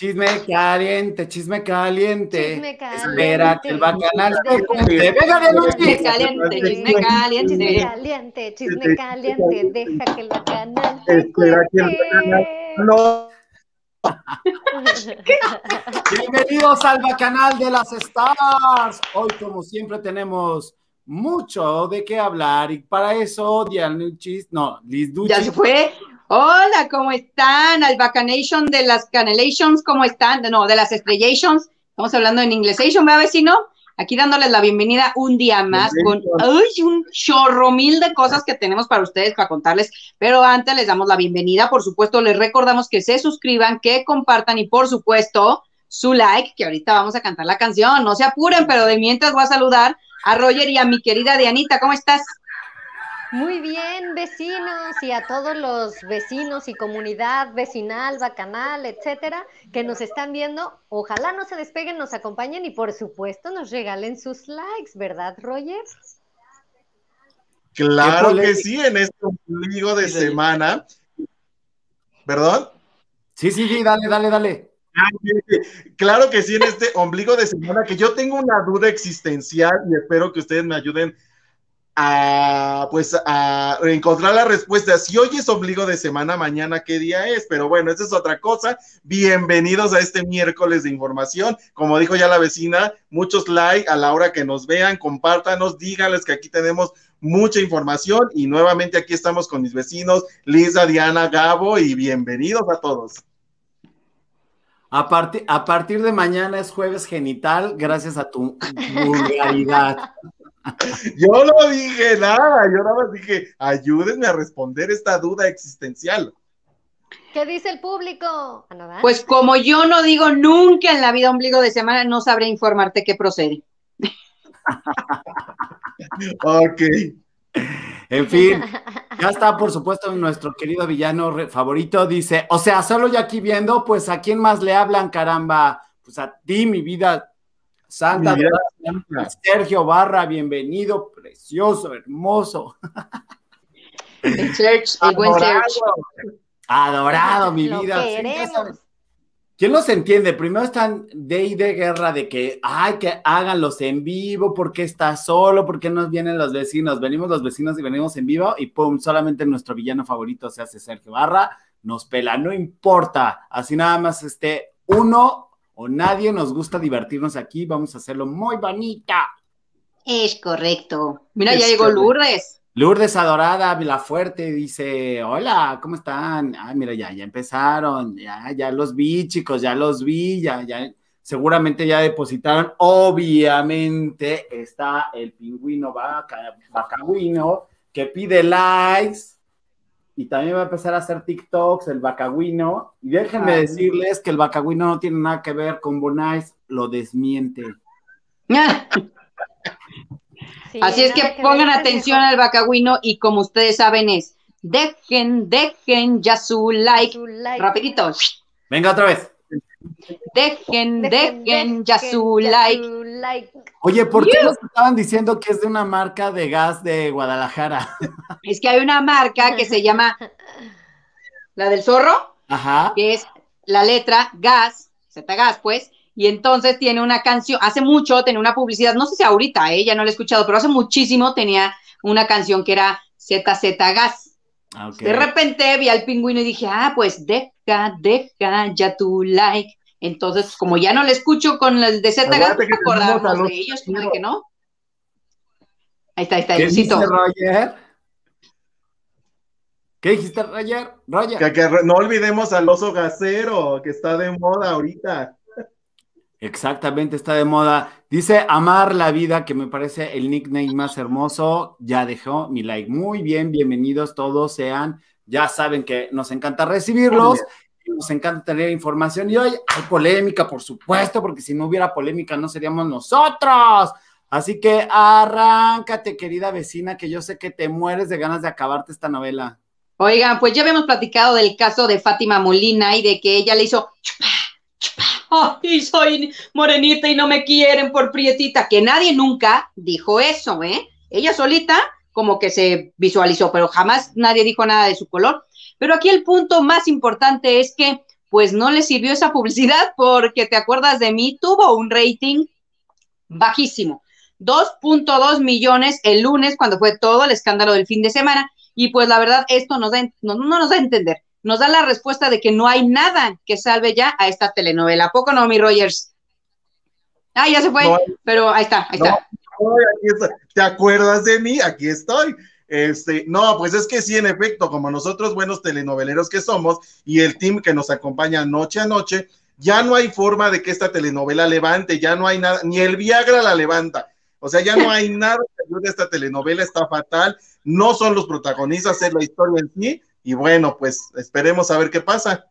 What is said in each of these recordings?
Chisme caliente, chisme caliente. Chisme caliente. Espera que el bacanal se cumpla. Venga de noche. Chisme caliente, chisme Chisme caliente. caliente, chisme caliente, deja que el bacanal te Espera que el bacanal- cuente. No, Bienvenidos al bacanal de las stars. Hoy, como siempre, tenemos mucho de qué hablar y para eso, Dianuchis, no, Liz Duchi. Ya se fue. Hola, ¿cómo están? Al Bacanation de las Canelations, ¿cómo están? No, de las Estrellations. Estamos hablando en inglesation, ¿verdad, vecino? Aquí dándoles la bienvenida un día más con ay, un chorro mil de cosas que tenemos para ustedes, para contarles. Pero antes les damos la bienvenida. Por supuesto, les recordamos que se suscriban, que compartan y, por supuesto, su like, que ahorita vamos a cantar la canción. No se apuren, pero de mientras voy a saludar a Roger y a mi querida Dianita. ¿Cómo estás? Muy bien, vecinos, y a todos los vecinos y comunidad vecinal, bacanal, etcétera, que nos están viendo. Ojalá no se despeguen, nos acompañen y, por supuesto, nos regalen sus likes, ¿verdad, Roger? claro que sí, en este ombligo de sí. semana. ¿Perdón? Sí, sí, sí, dale, dale, dale. Claro que sí, en este ombligo de semana, que yo tengo una duda existencial y espero que ustedes me ayuden a, pues, a encontrar la respuesta. Si hoy es ombligo de semana, mañana qué día es, pero bueno, esa es otra cosa. Bienvenidos a este miércoles de información. Como dijo ya la vecina, muchos like a la hora que nos vean, compártanos, díganles que aquí tenemos mucha información y nuevamente aquí estamos con mis vecinos, Lisa, Diana, Gabo y bienvenidos a todos. A, parti- a partir de mañana es jueves genital, gracias a tu vulgaridad. Yo no dije nada, yo nada más dije, ayúdenme a responder esta duda existencial. ¿Qué dice el público? Ah. Pues como yo no digo nunca en la vida ombligo de semana, no sabré informarte qué procede. Ok. En fin, ya está, por supuesto, nuestro querido villano favorito. Dice, o sea, solo ya aquí viendo, pues a quién más le hablan, caramba. Pues a ti, mi vida santa. Sergio Barra, bienvenido, precioso, hermoso, El Search, el buen Adorado. Search. adorado, mi Lo vida. Queremos. ¿Quién los entiende? Primero están de y de guerra de que, ay, que háganlos en vivo, porque está solo, porque nos vienen los vecinos. Venimos los vecinos y venimos en vivo y pum, solamente nuestro villano favorito se hace Sergio Barra, nos pela, no importa. Así nada más esté uno o nadie, nos gusta divertirnos aquí, vamos a hacerlo muy bonita. Es correcto. Mira, Es ya llegó. Lourdes. Lourdes Adorada, Vilafuerte, dice, hola, ¿cómo están? Ay, mira, ya, ya empezaron, ya, ya los vi, chicos, ya los vi, ya, ya, seguramente ya depositaron, obviamente está el pingüino vaca, vacagüino, que pide likes, y también va a empezar a hacer TikToks, el vacagüino, y déjenme Ay. decirles que el vacagüino no tiene nada que ver con Bonais, lo desmiente. Sí, Así es que pongan atención al vacagüino y como ustedes saben es, dejen, dejen ya su like. Su like. Rapidito. Venga otra vez. Dejen, Dejen, dejen ya dejen su ya like. su like. Oye, ¿por qué nos estaban diciendo que es de una marca de gas de Guadalajara? Es que hay una marca que se llama la del zorro, Ajá. que es la letra gas, Z gas, pues, y entonces tiene una canción, hace mucho tenía una publicidad, no sé si ahorita, eh, ya no la he escuchado, pero hace muchísimo tenía una canción que era ZZ gas. Ah. De repente vi al pingüino y dije, ah, pues deja, deja ya tu like. Entonces, como ya no le escucho con el de Z acordarnos los- de ellos, de que no. Ahí está, ahí está, ¿Qué Diosito. dice Roger? ¿Qué dijiste, Roger? Roger. Que, que no olvidemos al oso gasero, que está de moda ahorita. Exactamente, está de moda. Dice Amar la vida, que me parece el nickname más hermoso. Ya dejó mi like. Muy bien, bienvenidos todos sean. Ya saben que nos encanta recibirlos. Y Nos encanta tener información y hoy hay polémica, por supuesto, porque si no hubiera polémica no seríamos nosotros. Así que arráncate, querida vecina, que yo sé que te mueres de ganas de acabarte esta novela. Oigan, pues ya habíamos platicado del caso de Fátima Molina y de que ella le hizo chupa, ay, soy morenita y no me quieren por prietita, que nadie nunca dijo eso, ¿eh? Ella solita como que se visualizó, pero jamás nadie dijo nada de su color. Pero aquí el punto más importante es que pues no le sirvió esa publicidad porque te acuerdas de mí, tuvo un rating bajísimo. 2.2 millones el lunes cuando fue todo el escándalo del fin de semana y pues la verdad esto nos da, no, nos da a entender, nos da la respuesta de que no hay nada que salve ya a esta telenovela. ¿A poco no, mi Rogers? Ah, ya se fue, pero ahí está, ahí está. ¿Te acuerdas de mí? Aquí estoy. Este, no, pues es que sí, en efecto, como nosotros buenos telenoveleros que somos y el team que nos acompaña noche a noche, ya no hay forma de que esta telenovela levante, ya no hay nada, ni el Viagra la levanta. O sea, ya no hay nada que ayude a esta telenovela, está fatal, no son los protagonistas, es la historia en sí, y bueno, pues esperemos a ver qué pasa.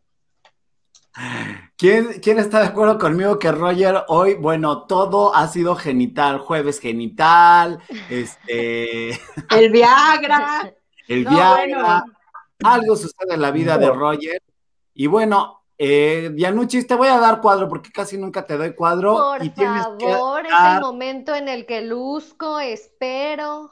¿Quién, ¿Quién, está de acuerdo conmigo que Roger hoy, bueno, todo ha sido genital, jueves genital, este... El Viagra. El Viagra. Algo sucede en la vida de Roger. Y bueno, eh, Dianuchis, te voy a dar cuadro porque casi nunca te doy cuadro. Por y favor, es el momento en el que luzco, espero.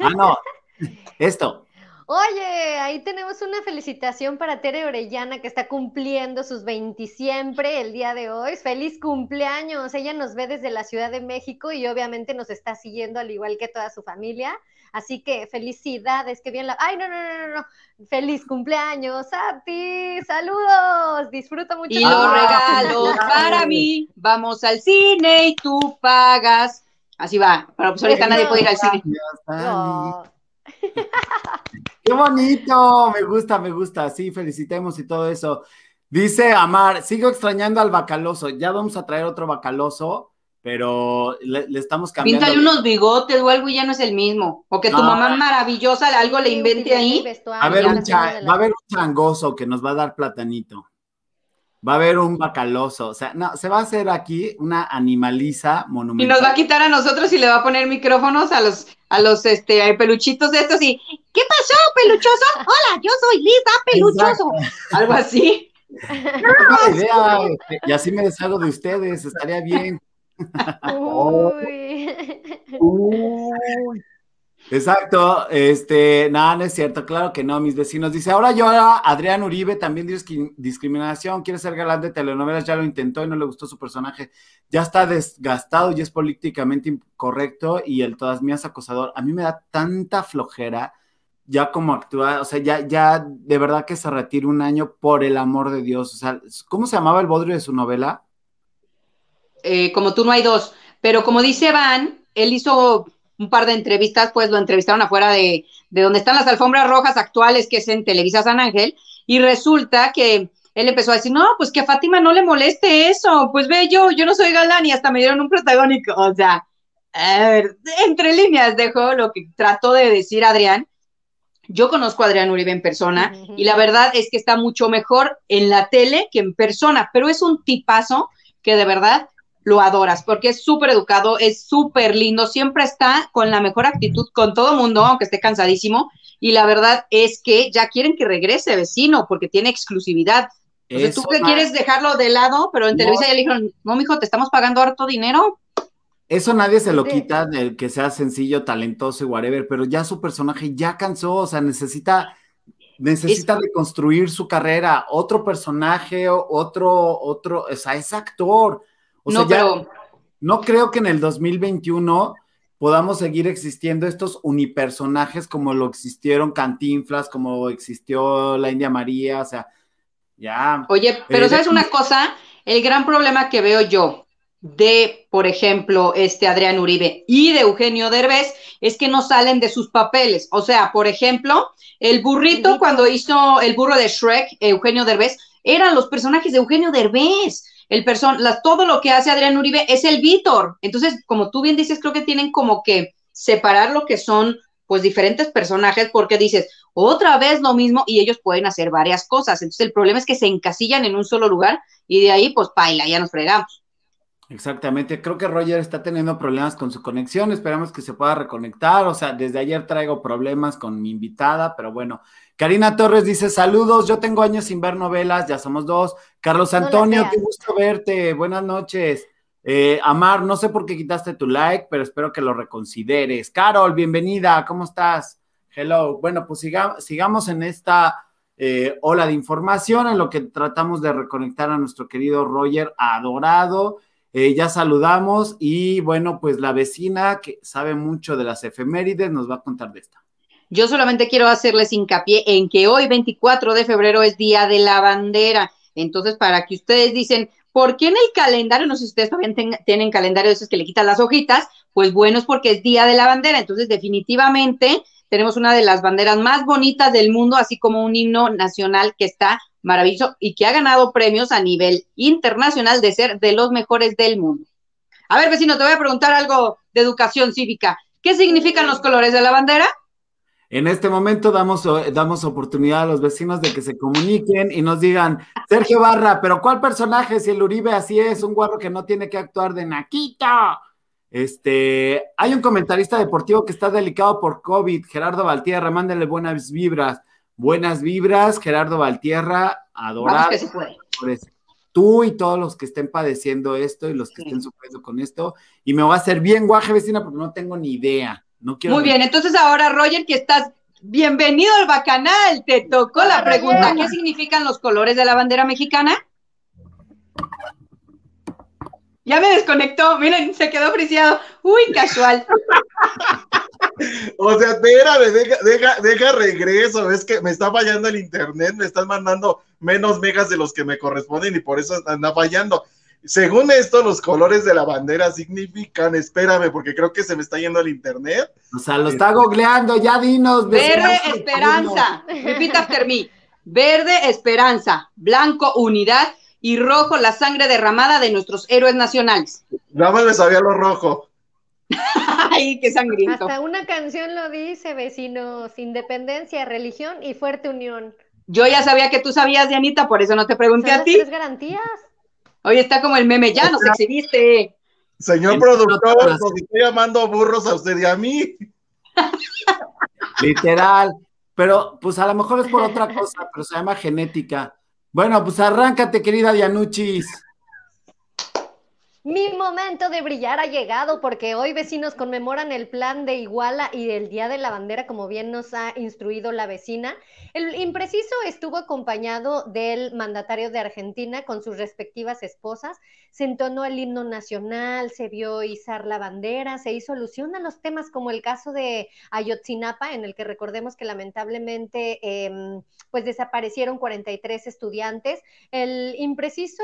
Ah, no. Esto. Oye, ahí tenemos una felicitación para Tere Orellana que está cumpliendo sus 20 siempre el día de hoy. Feliz cumpleaños. Ella nos ve desde la Ciudad de México y obviamente nos está siguiendo al igual que toda su familia. Así que felicidades, que bien la... Ay, no, no, no, no, Feliz cumpleaños a ti. Saludos. Disfruta mucho. Y los regalos para mí. Vamos al cine y tú pagas. Así va. Pero pues ahorita nadie puede ir al cine. Qué bonito, me gusta, me gusta. Sí, felicitemos y todo eso. Dice Amar, sigo extrañando al bacaloso. Ya vamos a traer otro bacaloso, pero le, estamos cambiando. Píntale unos bigotes o algo y ya no es el mismo. O que tu mamá maravillosa algo le invente ahí. A ver, un va a haber un changoso que nos va a dar platanito. Va a haber un bacaloso, o sea, no, se va a hacer aquí una animaliza monumental. Y nos va a quitar a nosotros y le va a poner micrófonos a los, a los este, peluchitos de estos y, ¿qué pasó, peluchoso? Hola, yo soy Lisa Peluchoso. Algo así. idea, este, y así me deshago de ustedes, estaría bien. Uy. Uy. Exacto, este, nada, no es cierto, claro que no, mis vecinos. Dice, ahora yo, Adrián Uribe, también discriminación, quiere ser galán de telenovelas, ya lo intentó y no le gustó su personaje, ya está desgastado y es políticamente incorrecto y el todas mías acosador. A mí me da tanta flojera ya como actúa, o sea, ya, ya de verdad que se retire un año por el amor de Dios. O sea, ¿cómo se llamaba el bodrio de su novela? Eh, como tú no hay dos, pero como dice Van, él hizo un par de entrevistas, pues lo entrevistaron afuera de, de donde están las alfombras rojas actuales, que es en Televisa San Ángel, y resulta que él empezó a decir, no, pues que a Fátima no le moleste eso, pues ve yo, yo no soy galán y hasta me dieron un protagónico, o sea, a ver, entre líneas dejo lo que trató de decir Adrián. Yo conozco a Adrián Uribe en persona y la verdad es que está mucho mejor en la tele que en persona, pero es un tipazo que de verdad lo adoras, porque es súper educado, es súper lindo, siempre está con la mejor actitud con todo mundo, aunque esté cansadísimo, y la verdad es que ya quieren que regrese vecino, porque tiene exclusividad. O tú que quieres dejarlo de lado, pero en Televisa ya le dijeron, no, mijo, te estamos pagando harto dinero. Eso nadie se lo quita, del que sea sencillo, talentoso y whatever, pero ya su personaje ya cansó, o sea, necesita necesita reconstruir su carrera, otro personaje, otro, otro, o sea, es actor no, pero... no creo que en el 2021 podamos seguir existiendo estos unipersonajes como lo existieron Cantinflas, como existió la India María, o sea, ya. Oye, pero eh, ¿sabes una cosa? El gran problema que veo yo de, por ejemplo, este Adrián Uribe y de Eugenio Derbez es que no salen de sus papeles. O sea, por ejemplo, el burrito cuando hizo el burro de Shrek, Eugenio Derbez, eran los personajes de Eugenio Derbez el person todo lo que hace Adrián Uribe es el Víctor. Entonces, como tú bien dices, creo que tienen como que separar lo que son pues diferentes personajes porque dices, otra vez lo mismo y ellos pueden hacer varias cosas. Entonces, el problema es que se encasillan en un solo lugar y de ahí pues paila, ya nos fregamos. Exactamente, creo que Roger está teniendo problemas con su conexión, esperamos que se pueda reconectar, o sea, desde ayer traigo problemas con mi invitada, pero bueno, Karina Torres dice saludos, yo tengo años sin ver novelas, ya somos dos. Carlos Antonio, qué gusto verte, buenas noches. Eh, Amar, no sé por qué quitaste tu like, pero espero que lo reconsideres. Carol, bienvenida, ¿cómo estás? Hello. Bueno, pues sigamos en esta eh, ola de información en lo que tratamos de reconectar a nuestro querido Roger adorado. Eh, ya saludamos y bueno, pues la vecina que sabe mucho de las efemérides nos va a contar de esta. Yo solamente quiero hacerles hincapié en que hoy, 24 de febrero, es Día de la Bandera. Entonces, para que ustedes dicen, ¿por qué en el calendario, no sé si ustedes también tienen calendario de esos que le quitan las hojitas? Pues bueno, es porque es Día de la Bandera. Entonces, definitivamente tenemos una de las banderas más bonitas del mundo, así como un himno nacional que está maravilloso y que ha ganado premios a nivel internacional de ser de los mejores del mundo. A ver, vecino, te voy a preguntar algo de educación cívica. ¿Qué significan los colores de la bandera? En este momento damos, damos oportunidad a los vecinos de que se comuniquen y nos digan, Sergio Barra, pero ¿cuál personaje si el Uribe así es, un guarro que no tiene que actuar de naquito? Este, hay un comentarista deportivo que está delicado por COVID, Gerardo Valtierra, mándale buenas vibras. Buenas vibras, Gerardo Valtierra, adorado. Tú y todos los que estén padeciendo esto y los que estén sufriendo con esto. Y me va a hacer bien guaje, vecina, porque no tengo ni idea. No quiero Muy bien, entonces ahora, Roger, que estás bienvenido al Bacanal, te tocó la pregunta, ¿qué significan los colores de la bandera mexicana? Ya me desconectó, miren, se quedó friciado. Uy, casual. O sea, espérame, deja, deja, deja regreso, es que me está fallando el internet, me están mandando menos megas de los que me corresponden y por eso anda fallando. Según esto, los colores de la bandera significan, espérame, porque creo que se me está yendo el internet. O sea, lo está googleando, ya dinos. Verde esperanza, repeat after me. Verde esperanza, blanco unidad y rojo la sangre derramada de nuestros héroes nacionales. Nada más me sabía lo rojo. Ay, qué sangriento. Hasta una canción lo dice, vecinos, independencia, religión y fuerte unión. Yo ya sabía que tú sabías, Dianita, por eso no te pregunté a ti. tres garantías? Hoy está como el meme, ya nos exhibiste. Señor productor, nos estoy llamando burros a usted y a mí. Literal. Pero, pues a lo mejor es por otra cosa, pero se llama genética. Bueno, pues arráncate, querida Dianuchis. Mi momento de brillar ha llegado porque hoy vecinos conmemoran el plan de Iguala y el Día de la Bandera, como bien nos ha instruido la vecina. El impreciso estuvo acompañado del mandatario de Argentina con sus respectivas esposas. Se entonó el himno nacional, se vio izar la bandera, se hizo alusión a los temas como el caso de Ayotzinapa, en el que recordemos que lamentablemente em, pues desaparecieron 43 estudiantes. El impreciso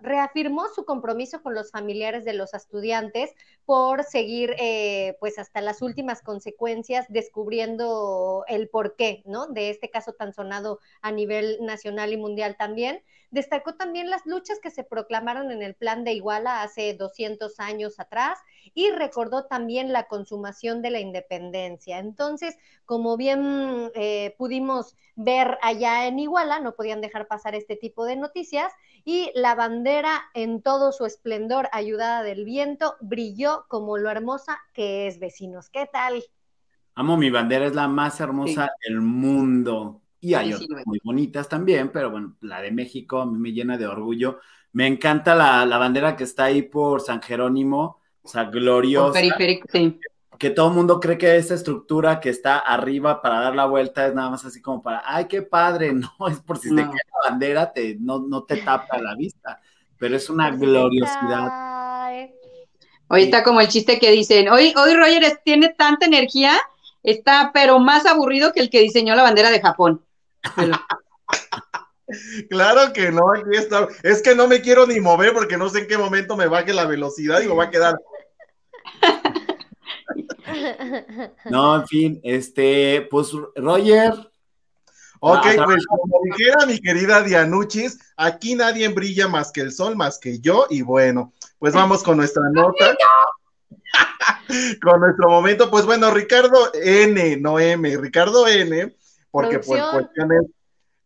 reafirmó su compromiso con los familiares de los estudiantes por seguir eh, pues hasta las últimas consecuencias descubriendo el porqué, ¿no? De este caso tan sonado a nivel nacional y mundial también. Destacó también las luchas que se proclamaron en el plan de Iguala hace 200 años atrás y recordó también la consumación de la independencia. Entonces, como bien eh, pudimos ver allá en Iguala, no podían dejar pasar este tipo de noticias y la bandera en todo su esplendor, ayudada del viento, brilló como lo hermosa que es, vecinos. ¿Qué tal? Amo mi bandera, es la más hermosa del mundo. Y hay otras muy bonitas también, pero bueno, la de México a mí me llena de orgullo. Me encanta la, bandera que está ahí por San Jerónimo, o sea, gloriosa. Que todo el mundo cree que esa estructura que está arriba para dar la vuelta es nada más así como para, ay, qué padre, no, es por si te cae la bandera, te, no, no te tapa la vista, pero es una gloriosidad. Hoy está como el chiste que dicen, hoy, hoy Roger tiene tanta energía, está pero más aburrido que el que diseñó la bandera de Japón. Claro que no, aquí está. Es que no me quiero ni mover porque no sé en qué momento me baje la velocidad y me va a quedar. No, en fin, este, pues Roger. Ok, pues como dijera mi querida Dianuchis, aquí nadie brilla más que el sol, más que yo, y bueno, pues vamos con nuestra nota. con nuestro momento, pues bueno, Ricardo N, no M, Ricardo N porque por cuestiones,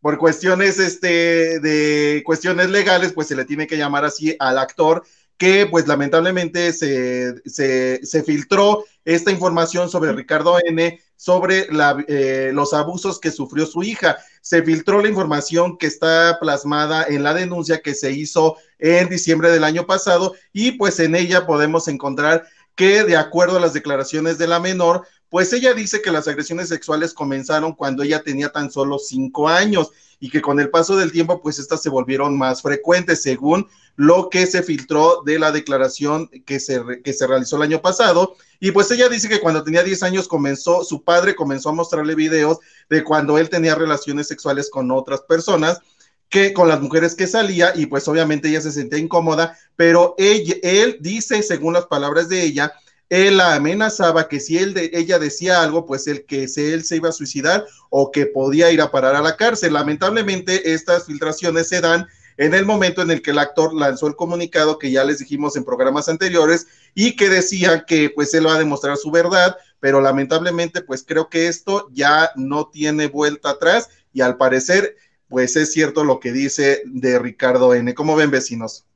por cuestiones este, de cuestiones legales, pues se le tiene que llamar así al actor que pues lamentablemente se, se, filtró esta información sobre Ricardo N, sobre la, eh, los abusos que sufrió su hija. Se filtró la información que está plasmada en la denuncia que se hizo en diciembre del año pasado y pues en ella podemos encontrar que de acuerdo a las declaraciones de la menor, pues ella dice que las agresiones sexuales comenzaron cuando ella tenía tan solo cinco años y que con el paso del tiempo pues estas se volvieron más frecuentes según lo que se filtró de la declaración que se, que se realizó el año pasado. Y pues ella dice que cuando tenía 10 años comenzó, su padre comenzó a mostrarle videos de cuando él tenía relaciones sexuales con otras personas que con las mujeres que salía y pues obviamente ella se sentía incómoda, pero ella, él dice, según las palabras de ella, él la amenazaba que si él de, ella decía algo, pues el que se, él se iba a suicidar o que podía ir a parar a la cárcel. Lamentablemente estas filtraciones se dan en el momento en el que el actor lanzó el comunicado que ya les dijimos en programas anteriores y que decía que pues él va a demostrar su verdad, pero lamentablemente pues creo que esto ya no tiene vuelta atrás y al parecer pues es cierto lo que dice de Ricardo N. ¿Cómo ven vecinos?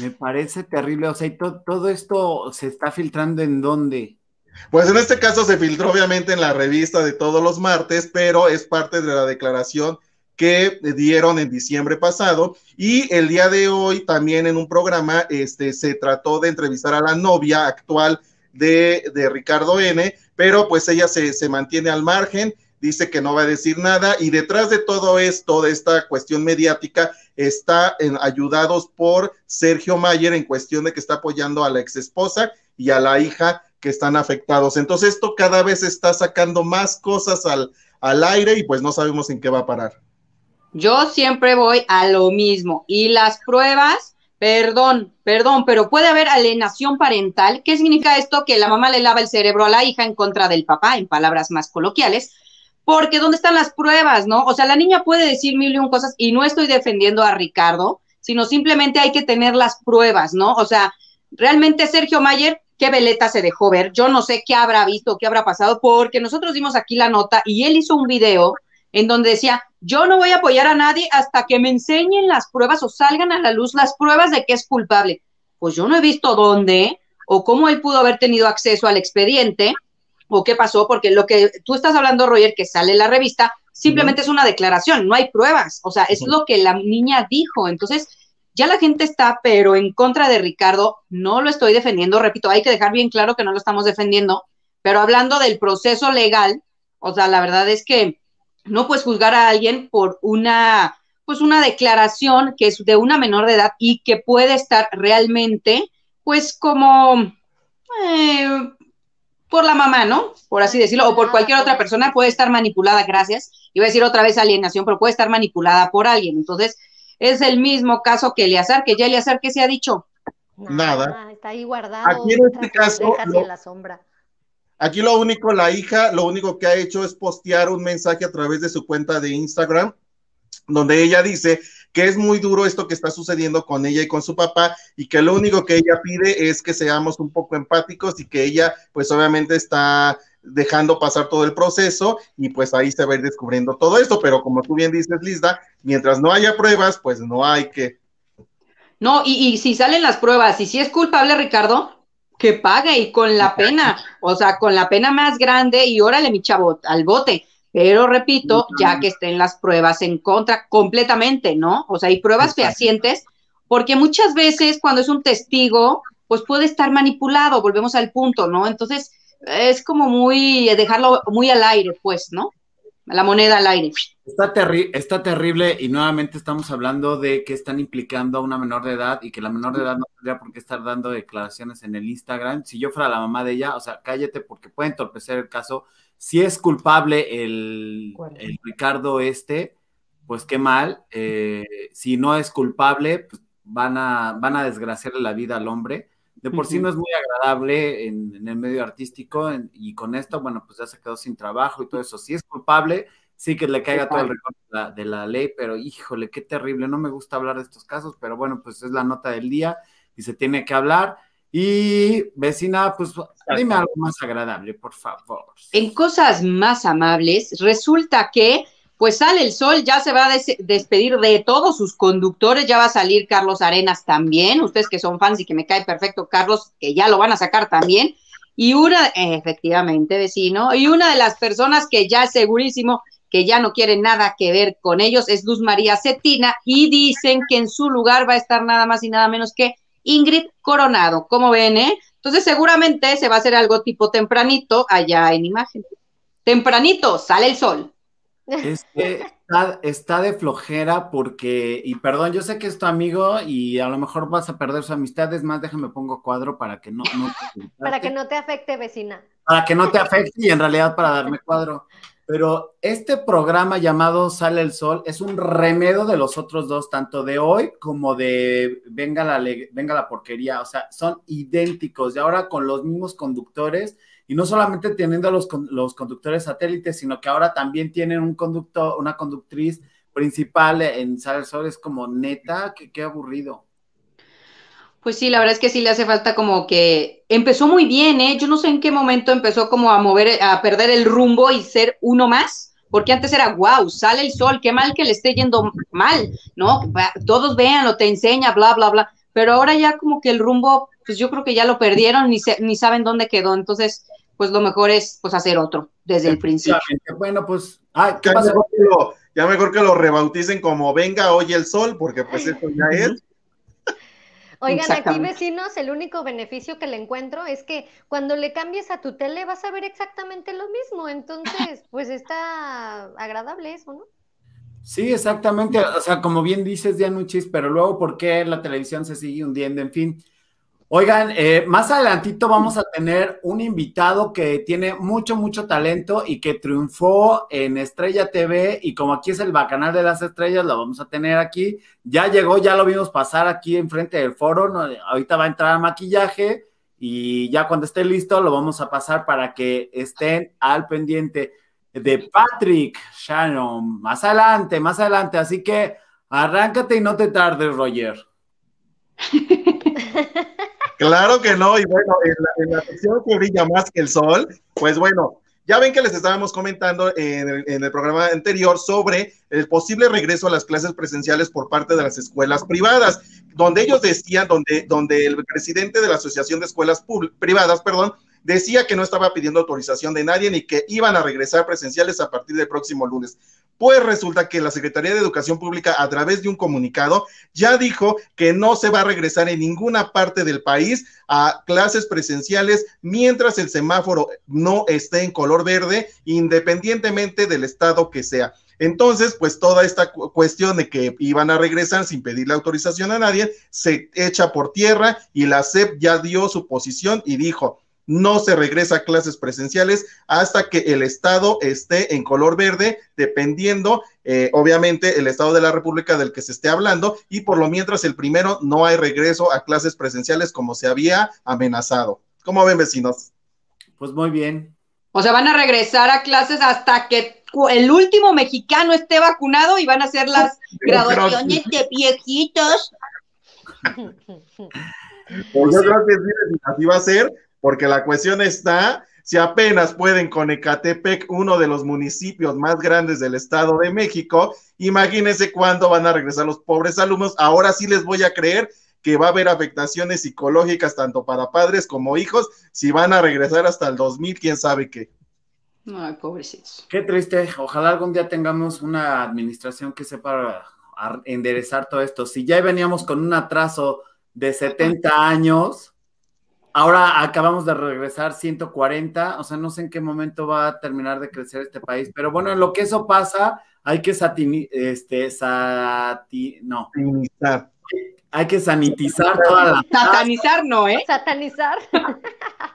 Me parece terrible, o sea, todo esto se está filtrando en dónde? Pues en este caso se filtró obviamente en la revista de todos los martes, pero es parte de la declaración que dieron en diciembre pasado y el día de hoy también en un programa este, se trató de entrevistar a la novia actual de, de Ricardo N, pero pues ella se, se mantiene al margen dice que no va a decir nada y detrás de todo esto, de esta cuestión mediática, está en, ayudados por Sergio Mayer en cuestión de que está apoyando a la ex esposa y a la hija que están afectados. Entonces esto cada vez está sacando más cosas al, al aire y pues no sabemos en qué va a parar. Yo siempre voy a lo mismo y las pruebas, perdón, perdón, pero puede haber alienación parental. ¿Qué significa esto? Que la mamá le lava el cerebro a la hija en contra del papá, en palabras más coloquiales, porque ¿dónde están las pruebas, no? O sea, la niña puede decir mil y un cosas y no estoy defendiendo a Ricardo, sino simplemente hay que tener las pruebas, ¿no? O sea, realmente Sergio Mayer, qué veleta se dejó ver, yo no sé qué habrá visto, qué habrá pasado, porque nosotros dimos aquí la nota y él hizo un video en donde decía, yo no voy a apoyar a nadie hasta que me enseñen las pruebas o salgan a la luz las pruebas de que es culpable. Pues yo no he visto dónde o cómo él pudo haber tenido acceso al expediente o qué pasó, porque lo que tú estás hablando, Roger, que sale en la revista, simplemente es una declaración, no hay pruebas, o sea, es lo que la niña dijo. Entonces, ya la gente está, pero en contra de Ricardo, no lo estoy defendiendo, repito, hay que dejar bien claro que no lo estamos defendiendo, pero hablando del proceso legal, o sea, la verdad es que no puedes juzgar a alguien por una, pues una declaración que es de una menor de edad y que puede estar realmente, pues como, eh, por la mamá, ¿no? Por así decirlo, o por cualquier otra persona puede estar manipulada, gracias. Iba a decir otra vez alienación, pero puede estar manipulada por alguien. Entonces, es el mismo caso que Eleazar, que ya Eleazar, ¿qué se ha dicho? Nada. Está ahí guardado. Aquí en este caso, lo, la sombra. aquí lo único, la hija, lo único que ha hecho es postear un mensaje a través de su cuenta de Instagram, donde ella dice que es muy duro esto que está sucediendo con ella y con su papá y que lo único que ella pide es que seamos un poco empáticos y que ella pues obviamente está dejando pasar todo el proceso y pues ahí se va a ir descubriendo todo esto, pero como tú bien dices, Lisa, mientras no haya pruebas, pues no hay que... No, y, y si salen las pruebas y si es culpable Ricardo, que pague y con la pena, o sea, con la pena más grande y órale mi chavo al bote. Pero repito, ya que estén las pruebas en contra completamente, ¿no? O sea, hay pruebas fehacientes, porque muchas veces cuando es un testigo, pues puede estar manipulado, volvemos al punto, ¿no? Entonces, es como muy, dejarlo muy al aire, pues, ¿no? La moneda al aire. Está, está terrible y nuevamente estamos hablando de que están implicando a una menor de edad y que la menor de edad no tendría por qué estar dando declaraciones en el Instagram. Si yo fuera la mamá de ella, o sea, cállate porque puede entorpecer el caso si es culpable el, Ricardo este, pues qué mal. Eh, si no es culpable, pues van a, van a desgraciarle la vida al hombre. De por sí no es muy agradable en, el medio artístico y con esto, bueno, pues ya se quedó sin trabajo y todo eso. Si es culpable, sí que le caiga todo el recorte de la, ley, pero híjole, qué terrible. No me gusta hablar de estos casos, pero bueno, pues es la nota del día y se tiene que hablar. Y vecina, pues dime algo más agradable, por favor. En cosas más amables, resulta que pues sale el sol, ya se va a despedir de todos sus conductores, ya va a salir Carlos Arenas también, ustedes que son fans y que me cae perfecto Carlos, que ya lo van a sacar también, y una, efectivamente, vecino, y una de las personas que ya segurísimo que ya no quiere nada que ver con ellos es Luz María Cetina, y dicen que en su lugar va a estar nada más y nada menos que Ingrid Coronado. ¿Cómo ven, eh? Entonces seguramente se va a hacer algo tipo tempranito allá en imagen. Tempranito, sale el sol. Es que está, está de flojera porque, y perdón, yo sé que es tu amigo y a lo mejor vas a perder su amistad, es más, déjame pongo cuadro para que no, no para que no te afecte, vecina. Para que no te afecte y en realidad para darme cuadro. Pero este programa llamado Sale el Sol es un remedio de los otros dos, tanto de hoy como de Venga la, Venga la porquería. O sea, son idénticos y ahora con los mismos conductores y no solamente teniendo los, los conductores satélites, sino que ahora también tienen un conductor, una conductriz principal en Sale el Sol. Es como neta, que qué aburrido. Pues sí, la verdad es que sí le hace falta como que empezó muy bien, ¿eh? Yo no sé en qué momento empezó como a mover, a perder el rumbo y ser uno más, porque antes era, wow, sale el sol, qué mal que le esté yendo mal, ¿no? Todos vean, lo te enseña, bla, bla, bla. Pero ahora ya como que el rumbo, pues yo creo que ya lo perdieron, ni, ni saben dónde quedó. Entonces, pues lo mejor es pues hacer otro desde el principio. Bueno, pues, ay, ¿qué pasa? Ya mejor, que lo, rebauticen como venga hoy el sol, porque pues eso ya es Oigan, aquí vecinos, el único beneficio que le encuentro es que cuando le cambies a tu tele vas a ver exactamente lo mismo. Entonces, pues está agradable eso, ¿no? Sí, exactamente. O sea, como bien dices, Dianuchis, pero luego, ¿por qué la televisión se sigue hundiendo? En fin, Oigan, eh, más adelantito vamos a tener un invitado que tiene mucho, mucho talento y que triunfó en Estrella TV y como aquí es el bacanal de las estrellas, lo vamos a tener aquí. Ya llegó, ya lo vimos pasar aquí enfrente del foro, ahorita va a entrar a maquillaje y ya cuando esté listo lo vamos a pasar para que estén al pendiente de Patrick Shannon. Más adelante, más adelante, así que arráncate y no te tardes, Roger. Claro que no, y bueno, en la, sección que brilla más que el sol, pues bueno, ya ven que les estábamos comentando en el, programa anterior sobre el posible regreso a las clases presenciales por parte de las escuelas privadas, donde ellos decían, donde, donde el presidente de la Asociación de Escuelas Privadas, perdón, decía que no estaba pidiendo autorización de nadie ni que iban a regresar presenciales a partir del próximo lunes. Pues resulta que la Secretaría de Educación Pública, a través de un comunicado, ya dijo que no se va a regresar en ninguna parte del país a clases presenciales mientras el semáforo no esté en color verde, independientemente del estado que sea. Entonces, pues toda esta cuestión de que iban a regresar sin pedirle autorización a nadie se echa por tierra y la SEP ya dio su posición y dijo, no se regresa a clases presenciales hasta que el estado esté en color verde, dependiendo, eh, obviamente, el estado de la República del que se esté hablando, y por lo mientras el primero no hay regreso a clases presenciales como se había amenazado. ¿Cómo ven, vecinos? Pues muy bien. O sea, van a regresar a clases hasta que el último mexicano esté vacunado y van a hacer las graduaciones de viejitos. Pues yo creo que así va a ser, porque la cuestión está, si apenas pueden con Ecatepec, uno de los municipios más grandes del Estado de México, imagínense cuándo van a regresar los pobres alumnos. Ahora sí les voy a creer que va a haber afectaciones psicológicas tanto para padres como hijos, si van a regresar hasta el 2000, quién sabe qué. Ay, pobrecitos. Qué triste. Ojalá algún día tengamos una administración que sepa enderezar todo esto. Si ya veníamos con un atraso de 70 años, Ahora acabamos de regresar 140, o sea, no sé en qué momento va a terminar de crecer este país, pero bueno, en lo que eso pasa, hay que este, sati, no. Hay que sanitizar todas las Satanizar no, ¿eh? Satanizar.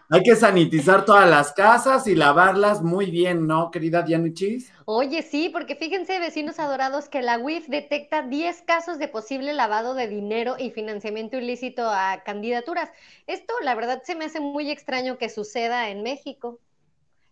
Hay que sanitizar todas las casas y lavarlas muy bien, ¿no, querida Dianichis? Oye, sí, porque fíjense, vecinos adorados, que la UIF detecta 10 casos de posible lavado de dinero y financiamiento ilícito a candidaturas. Esto, la verdad, se me hace muy extraño que suceda en México.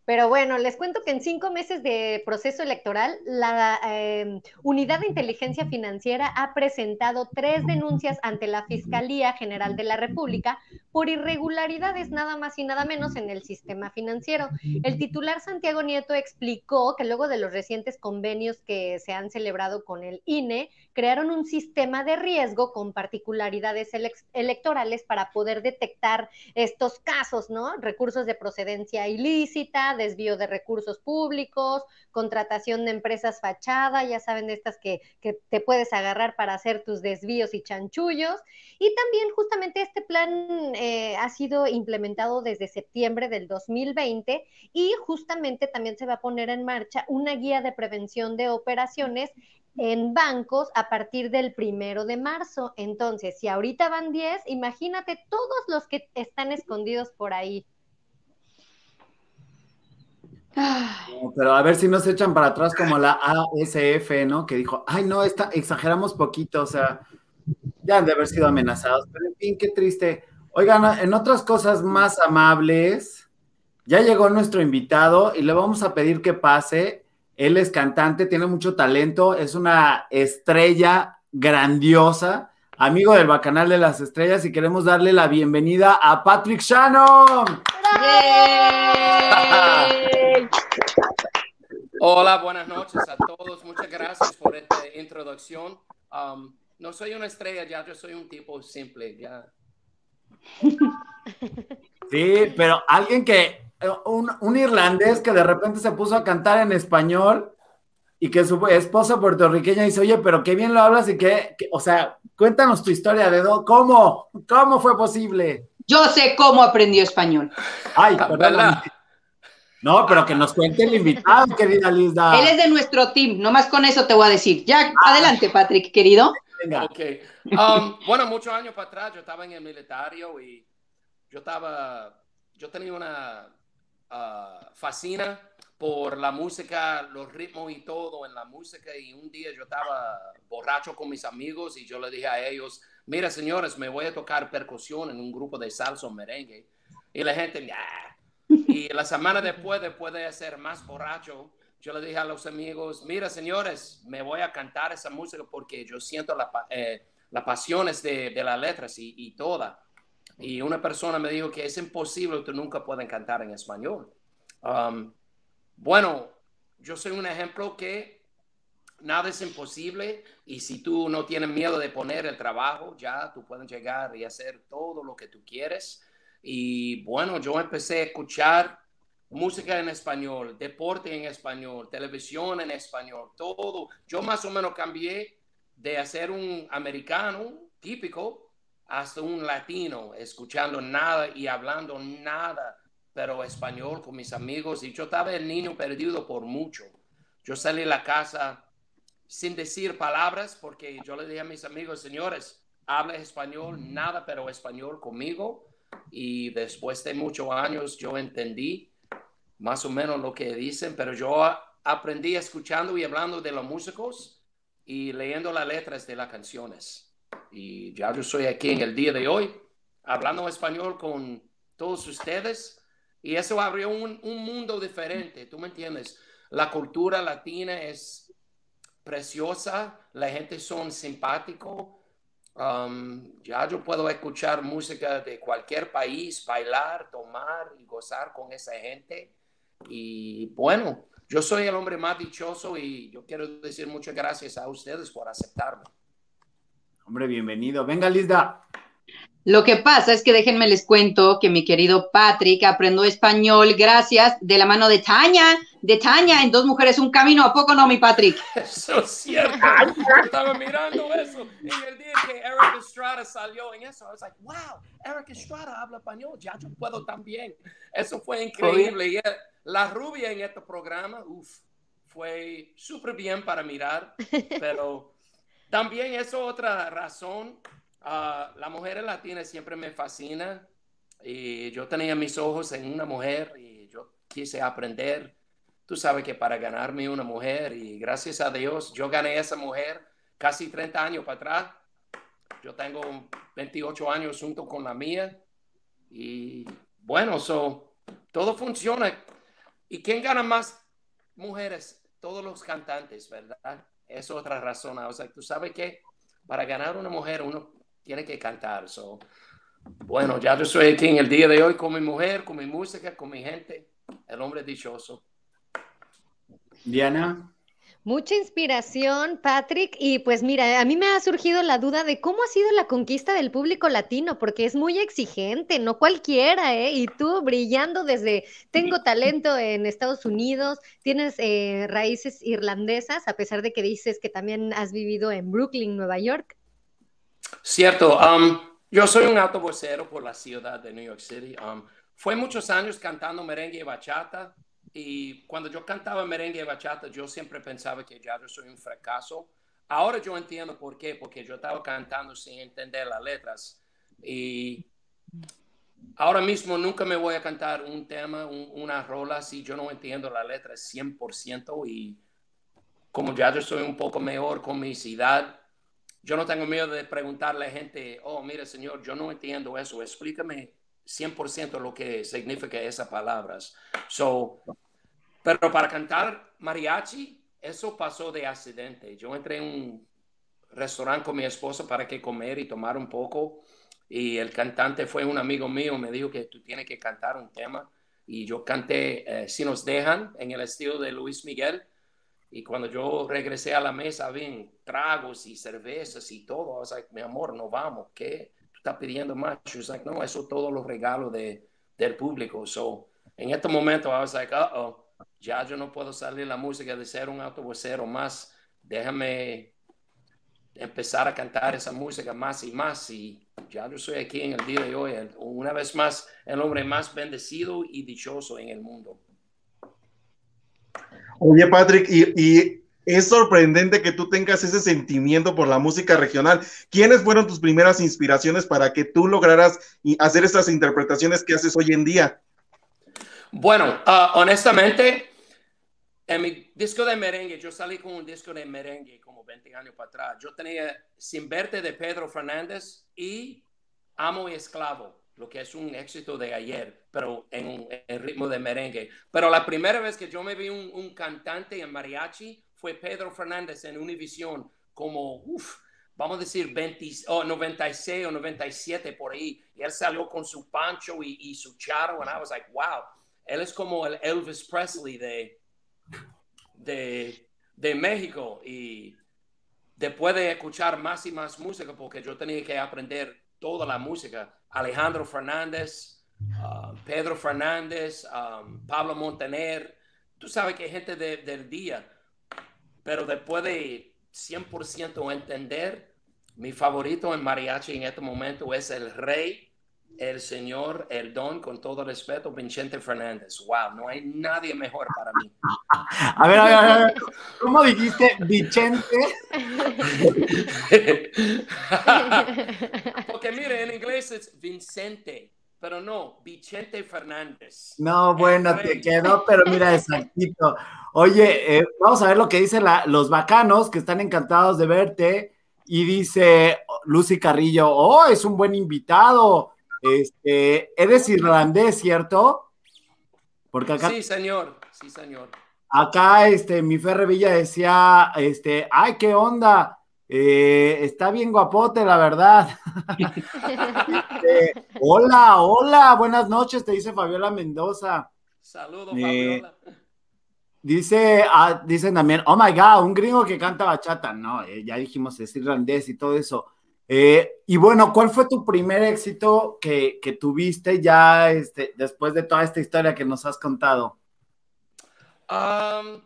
Pero bueno, les cuento que en cinco meses de proceso electoral, la em, Unidad de Inteligencia Financiera ha presentado tres denuncias ante la Fiscalía General de la República por irregularidades nada más y nada menos en el sistema financiero. El titular Santiago Nieto explicó que luego de los recientes convenios que se han celebrado con el INE, crearon un sistema de riesgo con particularidades electorales para poder detectar estos casos, ¿no? Recursos de procedencia ilícita, desvío de recursos públicos, contratación de empresas fachada, ya saben, estas que, que te puedes agarrar para hacer tus desvíos y chanchullos. Y también justamente este plan eh, ha sido implementado desde septiembre del 2020 y justamente también se va a poner en marcha una guía de prevención de operaciones en bancos a partir del primero de marzo. Entonces, si ahorita van 10, imagínate todos los que están escondidos por ahí. pero a ver si nos echan para atrás como la ASF, ¿no? Que dijo, ay, no, esta, exageramos poquito, o sea, ya han de haber sido amenazados, pero en fin, qué triste. Oigan, en otras cosas más amables, ya llegó nuestro invitado y le vamos a pedir que pase. Él es cantante, tiene mucho talento, es una estrella grandiosa, amigo del Bacanal de las Estrellas y queremos darle la bienvenida a Patrick Shannon. Hola, buenas noches a todos. Muchas gracias por esta introducción. Um, no soy una estrella ya, yo soy un tipo simple ya. Sí, pero alguien que, un, irlandés que de repente se puso a cantar en español y que su esposa puertorriqueña dice, oye, pero qué bien lo hablas y que, o sea, cuéntanos tu historia de cómo, cómo fue posible. Yo sé cómo aprendió español. Ay, perdón. No, pero que nos cuente el invitado, querida Lisa. Él es de nuestro team, nomás con eso te voy a decir. Ya, ah. adelante, Patrick, querido. Ok. Um, bueno, muchos años para atrás yo estaba en el militario y yo estaba, yo tenía una uh, fascina por la música, los ritmos y todo en la música y un día yo estaba borracho con mis amigos y yo le dije a ellos, mira señores, me voy a tocar percusión en un grupo de salsa o merengue. Y la gente, Y la semana después, después de ser más borracho, yo le dije a los amigos, mira señores, me voy a cantar esa música porque yo siento la, eh, la pasiones de, de las letras y, y, toda. Y una persona me dijo que es imposible, tú nunca puedes cantar en español. Um, bueno, yo soy un ejemplo que nada es imposible y si tú no tienes miedo de poner el trabajo, ya tú puedes llegar y hacer todo lo que tú quieres. Y bueno, yo empecé a escuchar música en español, deporte en español, televisión en español, todo. Yo más o menos cambié de hacer un americano típico hasta un latino, escuchando nada y hablando nada, pero español con mis amigos. Y yo estaba el niño perdido por mucho. Yo salí de la casa sin decir palabras porque yo le dije a mis amigos, señores, habla español, nada, pero español conmigo. Y después de muchos años yo entendí más o menos lo que dicen, pero yo aprendí escuchando y hablando de los músicos y leyendo las letras de las canciones. Y ya yo soy aquí en el día de hoy, hablando español con todos ustedes. Y eso abrió un, un mundo diferente, ¿tú me entiendes? La cultura latina es preciosa, la gente son simpático. Um, ya yo puedo escuchar música de cualquier país, bailar, tomar y gozar con esa gente. Y bueno, yo soy el hombre más dichoso y yo quiero decir muchas gracias a ustedes por aceptarme. Hombre, bienvenido. Venga, Lizda. Lo que pasa es que déjenme les cuento que mi querido Patrick aprendió español gracias de la mano de Tania, de Tania en Dos Mujeres Un Camino. ¿A poco no, mi Patrick? Eso es cierto. estaba mirando eso y el día que Eric Estrada salió en eso, I was like, wow, Eric Estrada habla español, ya yo puedo también. Eso fue increíble. Y la rubia en este programa, uff, fue súper bien para mirar, pero también es otra razón Uh, la mujer latina siempre me fascina y yo tenía mis ojos en una mujer y yo quise aprender. Tú sabes que para ganarme una mujer y gracias a Dios yo gané esa mujer casi 30 años para atrás. Yo tengo 28 años junto con la mía y bueno, so, todo funciona. ¿Y quién gana más mujeres? Todos los cantantes, ¿verdad? Es otra razón. O sea, tú sabes que para ganar una mujer uno tiene que cantar. So, bueno, ya yo soy aquí en el día de hoy con mi mujer, con mi música, con mi gente, el hombre dichoso. Diana. Mucha inspiración, Patrick. Y pues mira, a mí me ha surgido la duda de cómo ha sido la conquista del público latino, porque es muy exigente, no cualquiera, ¿eh? Y tú brillando desde, tengo talento en Estados Unidos, tienes eh, raíces irlandesas, a pesar de que dices que también has vivido en Brooklyn, Nueva York. Cierto. Um, Yo soy un autobusero por la ciudad de New York City. Um, fue muchos años cantando merengue y bachata. Y cuando yo cantaba merengue y bachata, yo siempre pensaba que ya yo soy un fracaso. Ahora yo entiendo por qué, porque yo estaba cantando sin entender las letras. Y ahora mismo nunca me voy a cantar un tema, una rola si yo no entiendo la letra 100% y como ya yo soy un poco mejor con mi ciudad, yo no tengo miedo de preguntarle a gente, oh, mire señor, yo no entiendo eso, explícame 100% lo que significa esas palabras. So, pero para cantar mariachi, eso pasó de accidente. Yo entré en un restaurante con mi esposa para que comer y tomar un poco y el cantante fue un amigo mío, me dijo que tú tienes que cantar un tema y yo canté eh, Si nos dejan en el estilo de Luis Miguel y cuando yo regresé a la mesa, vi tragos y cervezas y todo. I was like, mi amor, no vamos. ¿Qué? Tú estás pidiendo más. She was like, no, eso es todos los regalos de, del público. So, en este momento, I was like, uh oh, ya yo no puedo salir la música de ser un autobusero más. Déjame empezar a cantar esa música más y más. Y ya yo soy aquí en el día de hoy, una vez más, el hombre más bendecido y dichoso en el mundo. Oye, Patrick, y, es sorprendente que tú tengas ese sentimiento por la música regional. ¿Quiénes fueron tus primeras inspiraciones para que tú lograras hacer estas interpretaciones que haces hoy en día? Bueno, ah, honestamente, en mi disco de merengue, yo salí con un disco de merengue como 20 años para atrás. Yo tenía Sin Verte de Pedro Fernández y Amo y Esclavo lo que es un éxito de ayer, pero en, el ritmo de merengue. Pero la primera vez que yo me vi un, cantante en mariachi fue Pedro Fernández en Univision, como, uff, vamos a decir 20, 96 o 97 por ahí. Y él salió con su pancho y, su charo, and I was like, wow, él es como el Elvis Presley de, de, de México. Y después de escuchar más y más música, porque yo tenía que aprender toda la música, Alejandro Fernández, uh, Pedro Fernández, um, Pablo Montaner, tú sabes que hay gente del día, pero después de 100% entender, mi favorito en mariachi en este momento es el rey, el señor, el don, con todo respeto, Vicente Fernández. Wow, no hay nadie mejor para mí. A ver, a ver, a ver. ¿cómo dijiste Vicente? Porque mire, en inglés es Vicente, pero no, Vicente Fernández. No, bueno, te quedó, pero mira, exactito. Oye, eh, vamos a ver lo que dicen los bacanos, que están encantados de verte. Y dice Lucy Carrillo, oh, es un buen invitado. Este, eres irlandés, ¿cierto? Porque acá. Sí, señor, sí, señor. Acá, este, mi Ferre Villa decía, este, ay, qué onda, eh, está bien guapote, la verdad. Este, hola, hola, buenas noches, te dice Fabiola Mendoza. Saludos, eh, Fabiola. Dice, ah, dicen también, oh my god, un gringo que canta bachata. No, eh, ya dijimos, es irlandés y todo eso. Y bueno, ¿cuál fue tu primer éxito que, que tuviste ya este, después de toda esta historia que nos has contado? Um,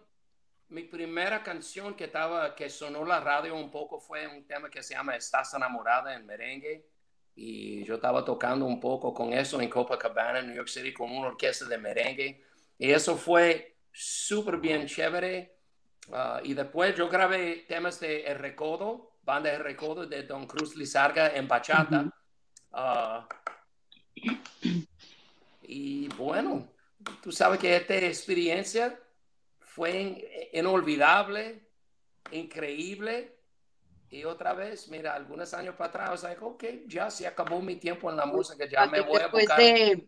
mi primera canción que, estaba, que sonó la radio un poco fue un tema que se llama Estás enamorada en merengue. Y yo estaba tocando un poco con eso en Copacabana, New York City, con una orquesta de merengue. Y eso fue súper bien chévere. Uh, y después yo grabé temas de El Recodo, banda de Recodo de Don Cruz Lizarga en bachata. Uh, y bueno, tú sabes que esta experiencia fue inolvidable, increíble. Y otra vez, mira, algunos años para atrás, o sea, ok, ya se acabó mi tiempo en la música, ya me voy a buscar. De,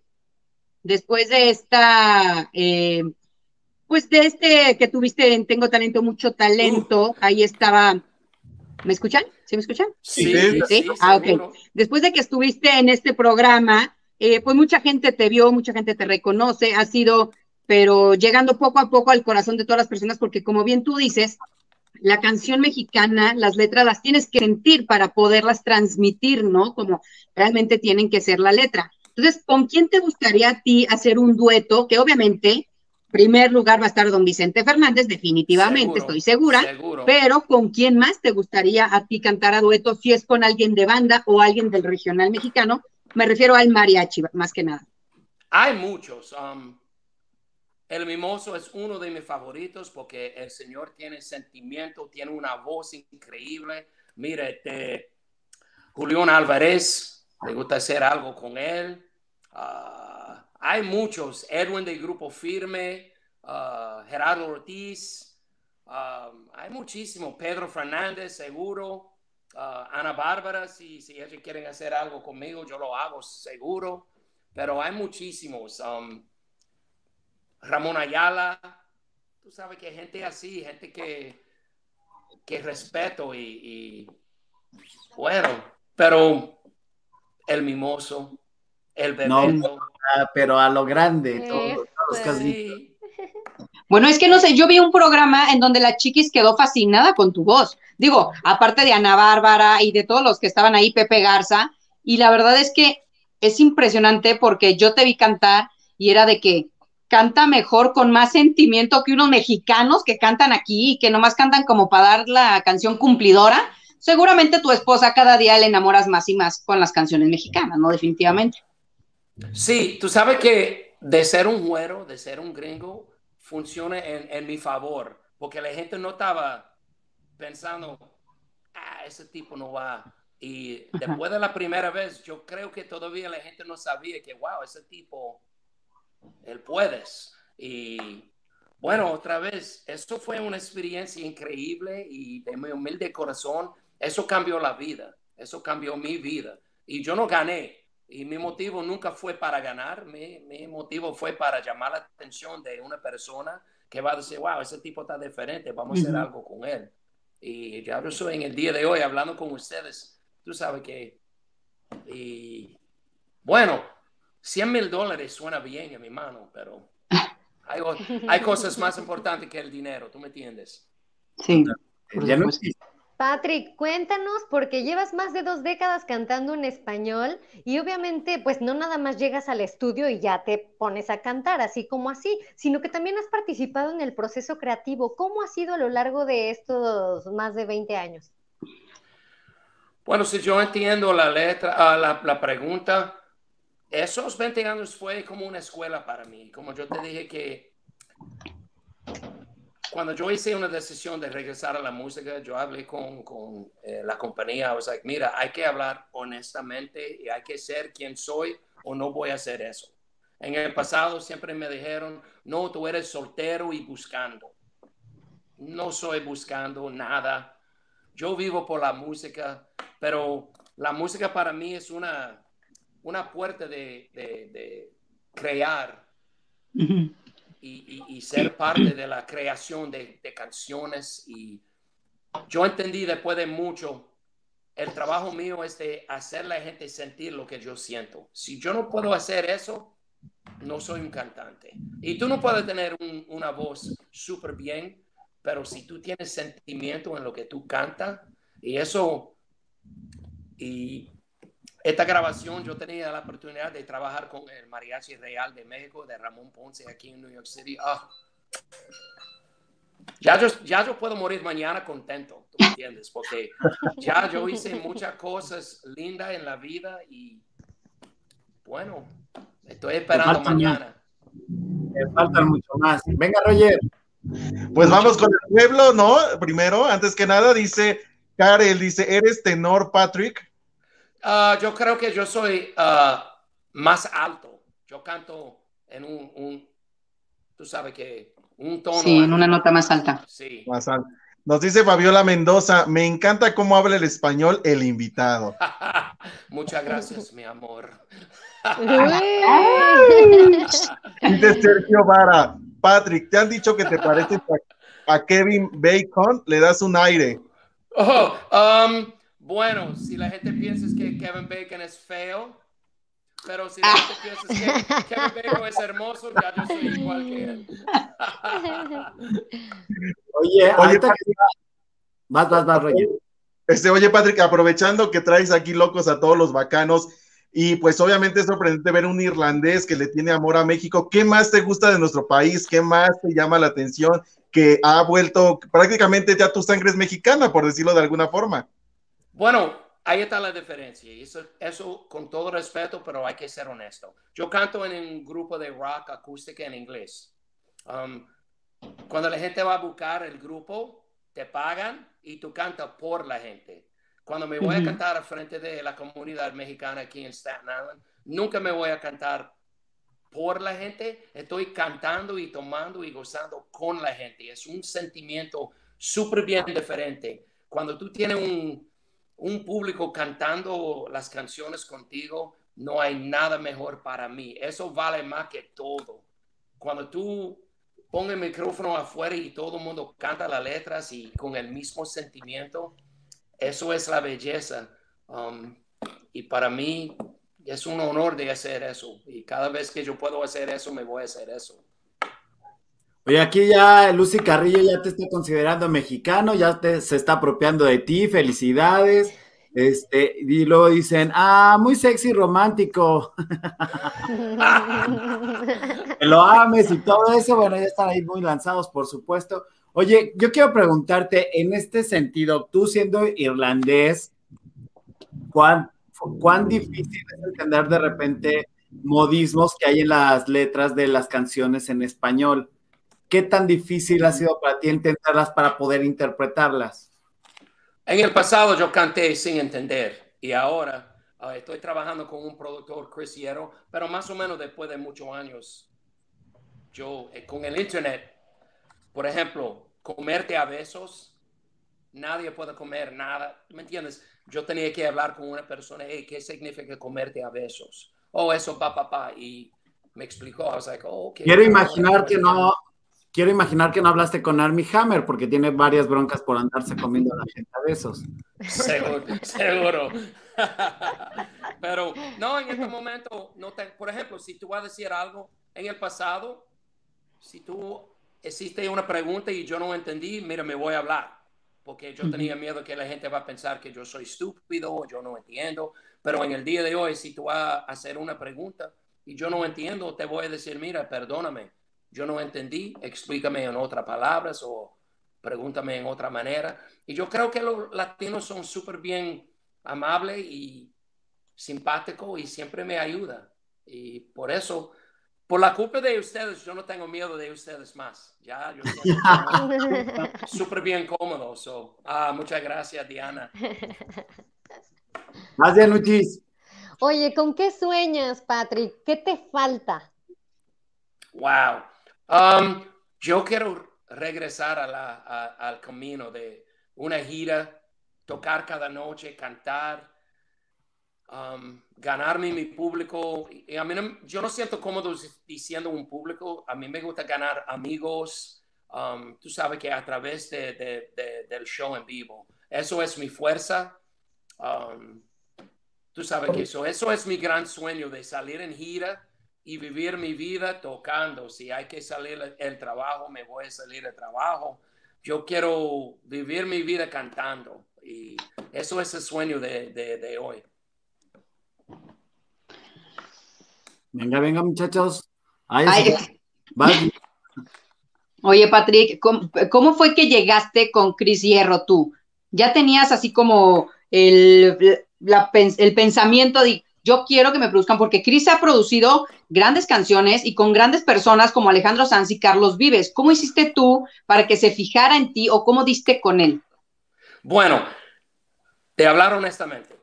después de esta, eh, pues de este que tuviste en Tengo Talento, Mucho Talento, ahí estaba, ¿me escuchan? ¿Sí me escuchan? Sí, sí. Ah, ok. Después de que estuviste en este programa, eh, pues mucha gente te vio, mucha gente te reconoce, ha sido pero llegando poco a poco al corazón de todas las personas, porque como bien tú dices, la canción mexicana, las letras las tienes que sentir para poderlas transmitir, ¿no? Como realmente tienen que ser la letra. Entonces, ¿con quién te gustaría a ti hacer un dueto? Que obviamente primer lugar va a estar don Vicente Fernández, definitivamente, Seguro, estoy segura. seguro. Pero ¿con quién más te gustaría a ti cantar a dueto? Si es con alguien de banda o alguien del regional mexicano, me refiero al mariachi, más que nada. Hay muchos. um, el Mimoso es uno de mis favoritos porque el señor tiene sentimiento, tiene una voz increíble. Mire, este, Julián Álvarez, me gusta hacer algo con él. Ah, hay muchos. Edwin del Grupo Firme, ah, Gerardo Ortiz. um, hay muchísimos. Pedro Fernández, seguro. Ah, Ana Bárbara, si, si ellos quieren hacer algo conmigo, yo lo hago seguro. Pero hay muchísimos. um, Ramón Ayala, tú sabes que gente así, gente que, que respeto y, y, bueno, pero el mimoso, el No, bebeto. Ah, pero a lo grande, todos, todos los que has es. dicho. sí. Bueno, es que no sé, yo vi un programa en donde la chiquis quedó fascinada con tu voz. Digo, aparte de Ana Bárbara y de todos los que estaban ahí, Pepe Garza, y la verdad es que es impresionante porque yo te vi cantar y era de que canta mejor con más sentimiento que unos mexicanos que cantan aquí y que nomás cantan como para dar la canción cumplidora. Seguramente tu esposa cada día le enamoras más y más con las canciones mexicanas, ¿no? Definitivamente. Sí, tú sabes que de ser un güero, de ser un gringo, funciona en, en mi favor, porque la gente no estaba pensando, ah, ese tipo no va. Y después de la primera vez, yo creo que todavía la gente no sabía que, wow, ese tipo, él puedes. Y bueno, otra vez, esto fue una experiencia increíble y de mi humilde corazón, eso cambió la vida, eso cambió mi vida. Y yo no gané, y mi motivo nunca fue para ganar, mi, mi motivo fue para llamar la atención de una persona que va a decir, wow, ese tipo está diferente, vamos a hacer algo con él. Y ya yo soy en el día de hoy hablando con ustedes, tú sabes que, y bueno, 100 mil dólares suena bien en mi mano, pero hay, hay cosas más importantes que el dinero, ¿tú me entiendes? Sí. Ya existe. Patrick, cuéntanos, porque llevas más de dos décadas cantando en español y obviamente, pues no nada más llegas al estudio y ya te pones a cantar, así como así, sino que también has participado en el proceso creativo. ¿Cómo ha sido a lo largo de estos más de 20 años? Bueno, si yo entiendo la letra, ah, la, la pregunta, esos 20 años fue como una escuela para mí. Como yo te dije que cuando yo hice una decisión de regresar a la música, yo hablé con, con eh, la compañía. I was like, mira, hay que hablar honestamente y hay que ser quien soy o no voy a hacer eso. En el pasado siempre me dijeron, no, tú eres soltero y buscando. No soy buscando nada. Yo vivo por la música, pero la música para mí es una, una puerta de, de, de crear Ujú. Y, y- y ser parte de la creación de, de canciones. Y yo entendí después de mucho, el trabajo mío es de hacer la gente sentir lo que yo siento. Si yo no puedo hacer eso, no soy un cantante. Y tú no puedes tener un- una voz súper bien, pero si tú tienes sentimiento en lo que tú cantas, y eso, y esta grabación yo tenía la oportunidad de trabajar con el Mariachi Real de México, de Ramón Ponce, aquí en New York City. Ah. Ya, yo, ya yo puedo morir mañana contento, ¿tú me entiendes? Porque ya yo hice muchas cosas lindas en la vida y bueno, estoy esperando falta mañana. Me faltan mucho más. Venga, Roger. Pues vamos con el pueblo, ¿no? Primero, antes que nada, dice Karel, dice, ¿eres tenor, Patrick? Ah, yo creo que yo soy ah, más alto. Yo canto en un, un- tú sabes que un tono. Sí, en una nota más alta. Sí. Más alto. Nos dice Fabiola Mendoza, me encanta cómo habla el español el invitado. Muchas gracias, mi amor. Dice Sergio Vara, Patrick, ¿te han dicho que te pareces a, a Kevin Bacon? Le das un aire. Oh, um, bueno, si la gente piensa que Kevin Bacon es feo, pero si la gente piensa que Kevin Bacon es hermoso, ya yo soy igual que él. Oye, Oye, que- vas, vas, vas, Roger. Este, oye, Patrick, aprovechando que traes aquí locos a todos los bacanos, Y pues obviamente es sorprendente ver un irlandés que le tiene amor a México. ¿Qué más te gusta de nuestro país? ¿Qué más te llama la atención? Que ha vuelto prácticamente ya tu sangre es mexicana, por decirlo de alguna forma. Bueno, ahí está la diferencia. Eso, eso con todo respeto, pero hay que ser honesto. Yo canto en un grupo de rock acústica en inglés. Um, cuando la gente va a buscar el grupo, te pagan y tú cantas por la gente. Cuando me voy a cantar a frente de la comunidad mexicana aquí en Staten Island, nunca me voy a cantar por la gente, estoy cantando y tomando y gozando con la gente. Es un sentimiento súper bien diferente. Cuando tú tienes un, un público cantando las canciones contigo, no hay nada mejor para mí. Eso vale más que todo. Cuando tú pones el micrófono afuera y todo el mundo canta las letras y con el mismo sentimiento, eso es la belleza. Um, y para mí es un honor de hacer eso. Y cada vez que yo puedo hacer eso, me voy a hacer eso. Oye, aquí ya Lucy Carrillo ya te está considerando mexicano, ya te, se está apropiando de ti, felicidades. Este, y luego dicen, ah, muy sexy romántico. que lo ames y todo eso, bueno, ya están ahí muy lanzados, por supuesto. Oye, yo quiero preguntarte, en este sentido, tú siendo irlandés, ¿cuán, cuán difícil es entender de repente modismos que hay en las letras de las canciones en español? ¿Qué tan difícil ha sido para ti entenderlas para poder interpretarlas? En el pasado yo canté sin entender y ahora uh, estoy trabajando con un productor, Chris Hierro, pero más o menos después de muchos años, yo eh, con el internet, por ejemplo, comerte a besos, nadie puede comer nada, ¿me entiendes? Yo tenía que hablar con una persona, hey, ¿qué significa comerte a besos? Oh, eso, pa, pa, pa, y me explicó, I was like, oh, okay. Quiero imaginar que no, quiero imaginar que no hablaste con Army Hammer porque tiene varias broncas por andarse comiendo a la gente a besos. Seguro, seguro. Pero no, en este momento, no te, por ejemplo, si tú vas a decir algo en el pasado, si tú existe una pregunta y yo no entendí, mira, me voy a hablar, porque yo tenía miedo que la gente va a pensar que yo soy estúpido o yo no entiendo, pero en el día de hoy, si tú vas a hacer una pregunta y yo no entiendo, te voy a decir, mira, perdóname, yo no entendí, explícame en otras palabras o pregúntame en otra manera. Y yo creo que los latinos son súper bien amables y simpáticos y siempre me ayudan. Y por eso, por la culpa de ustedes, yo no tengo miedo de ustedes más. Ya, yo súper bien cómodo. So, ah, muchas gracias, Diana. Gracias, Luchis. Oye, ¿con qué sueñas, Patrick? ¿Qué te falta? Wow. Um, yo quiero regresar a la, al camino de una gira, tocar cada noche, cantar, um, ganarme mi público. Y a mí yo no siento cómodo diciendo un público, a mí me gusta ganar amigos, um, tú sabes que a través de, de, del show en vivo. Eso es mi fuerza. tú sabes que eso, eso es mi gran sueño de salir en gira y vivir mi vida tocando. Si hay que salir el trabajo, me voy a salir el trabajo. Yo quiero vivir mi vida cantando y eso es el sueño de, de, hoy. Venga, venga, muchachos. Oye, Patrick, ¿cómo, fue que llegaste con Cris Hierro tú? ¿Ya tenías así como el, el pensamiento de yo quiero que me produzcan, porque Cris ha producido grandes canciones y con grandes personas como Alejandro Sanz y Carlos Vives. ¿Cómo hiciste tú para que se fijara en ti o cómo diste con él? Bueno, te hablar honestamente.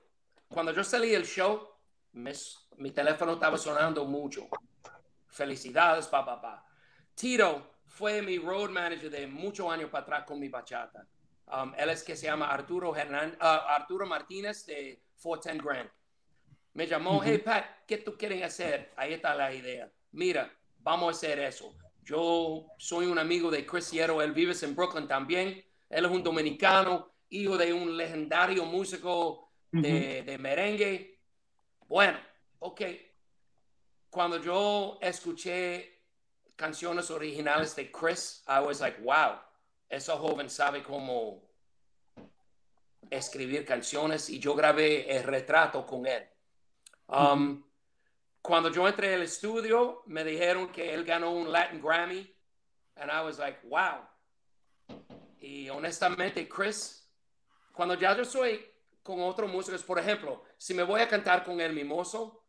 Cuando yo salí del show, mi teléfono estaba sonando mucho. Felicidades, papá. Pa, Tito fue mi road manager de muchos años para atrás con mi bachata. Um, él es que se llama Arturo, Hernán, uh, Arturo Martínez de 410 Grand. Me llamó, hey Pat, ¿qué tú quieres hacer? Ahí está la idea. Mira, vamos a hacer eso. Yo soy un amigo de Chris Hierro, él vive en Brooklyn también. Él es un dominicano, hijo de un legendario músico de, de merengue. Bueno, ok. Cuando yo escuché canciones originales de Chris, I was like, wow, ese joven sabe cómo escribir canciones y yo grabé el retrato con él. Um, cuando yo entré al estudio, me dijeron que él ganó un Latin Grammy. And I was like, wow. Y honestamente, Chris, cuando ya yo soy con otros músicos, por ejemplo, si me voy a cantar con el mimoso,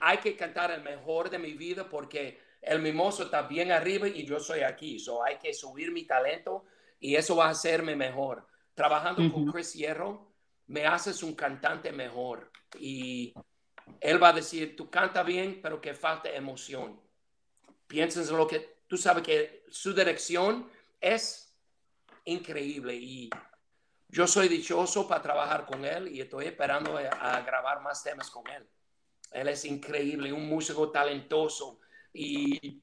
hay que cantar el mejor de mi vida porque el mimoso está bien arriba y yo soy aquí. So hay que subir mi talento y eso va a hacerme mejor. Trabajando con Chris Hierro, me haces un cantante mejor. Y él va a decir, tú canta bien, pero que falta emoción. Piensas en lo que tú sabes que su dirección es increíble y yo soy dichoso para trabajar con él y estoy esperando a, grabar más temas con él. Él es increíble, un músico talentoso y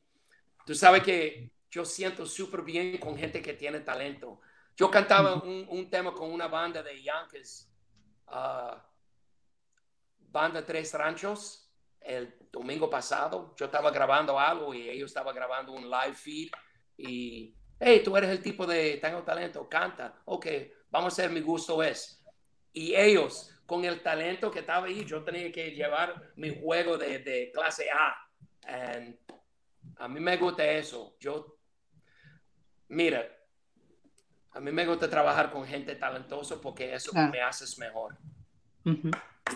tú sabes que yo siento súper bien con gente que tiene talento. Yo cantaba un, tema con una banda de Yankees, uh, banda Tres Ranchos, el domingo pasado. Yo estaba grabando algo y ellos estaban grabando un live feed y, hey, tú eres el tipo de, tengo talento, canta. Ok, vamos a hacer mi gusto es. Y ellos, con el talento que estaba ahí, yo tenía que llevar mi juego de, de clase A. And a mí me gusta eso. Yo, mira, a mí me gusta trabajar con gente talentosa porque eso me haces mejor.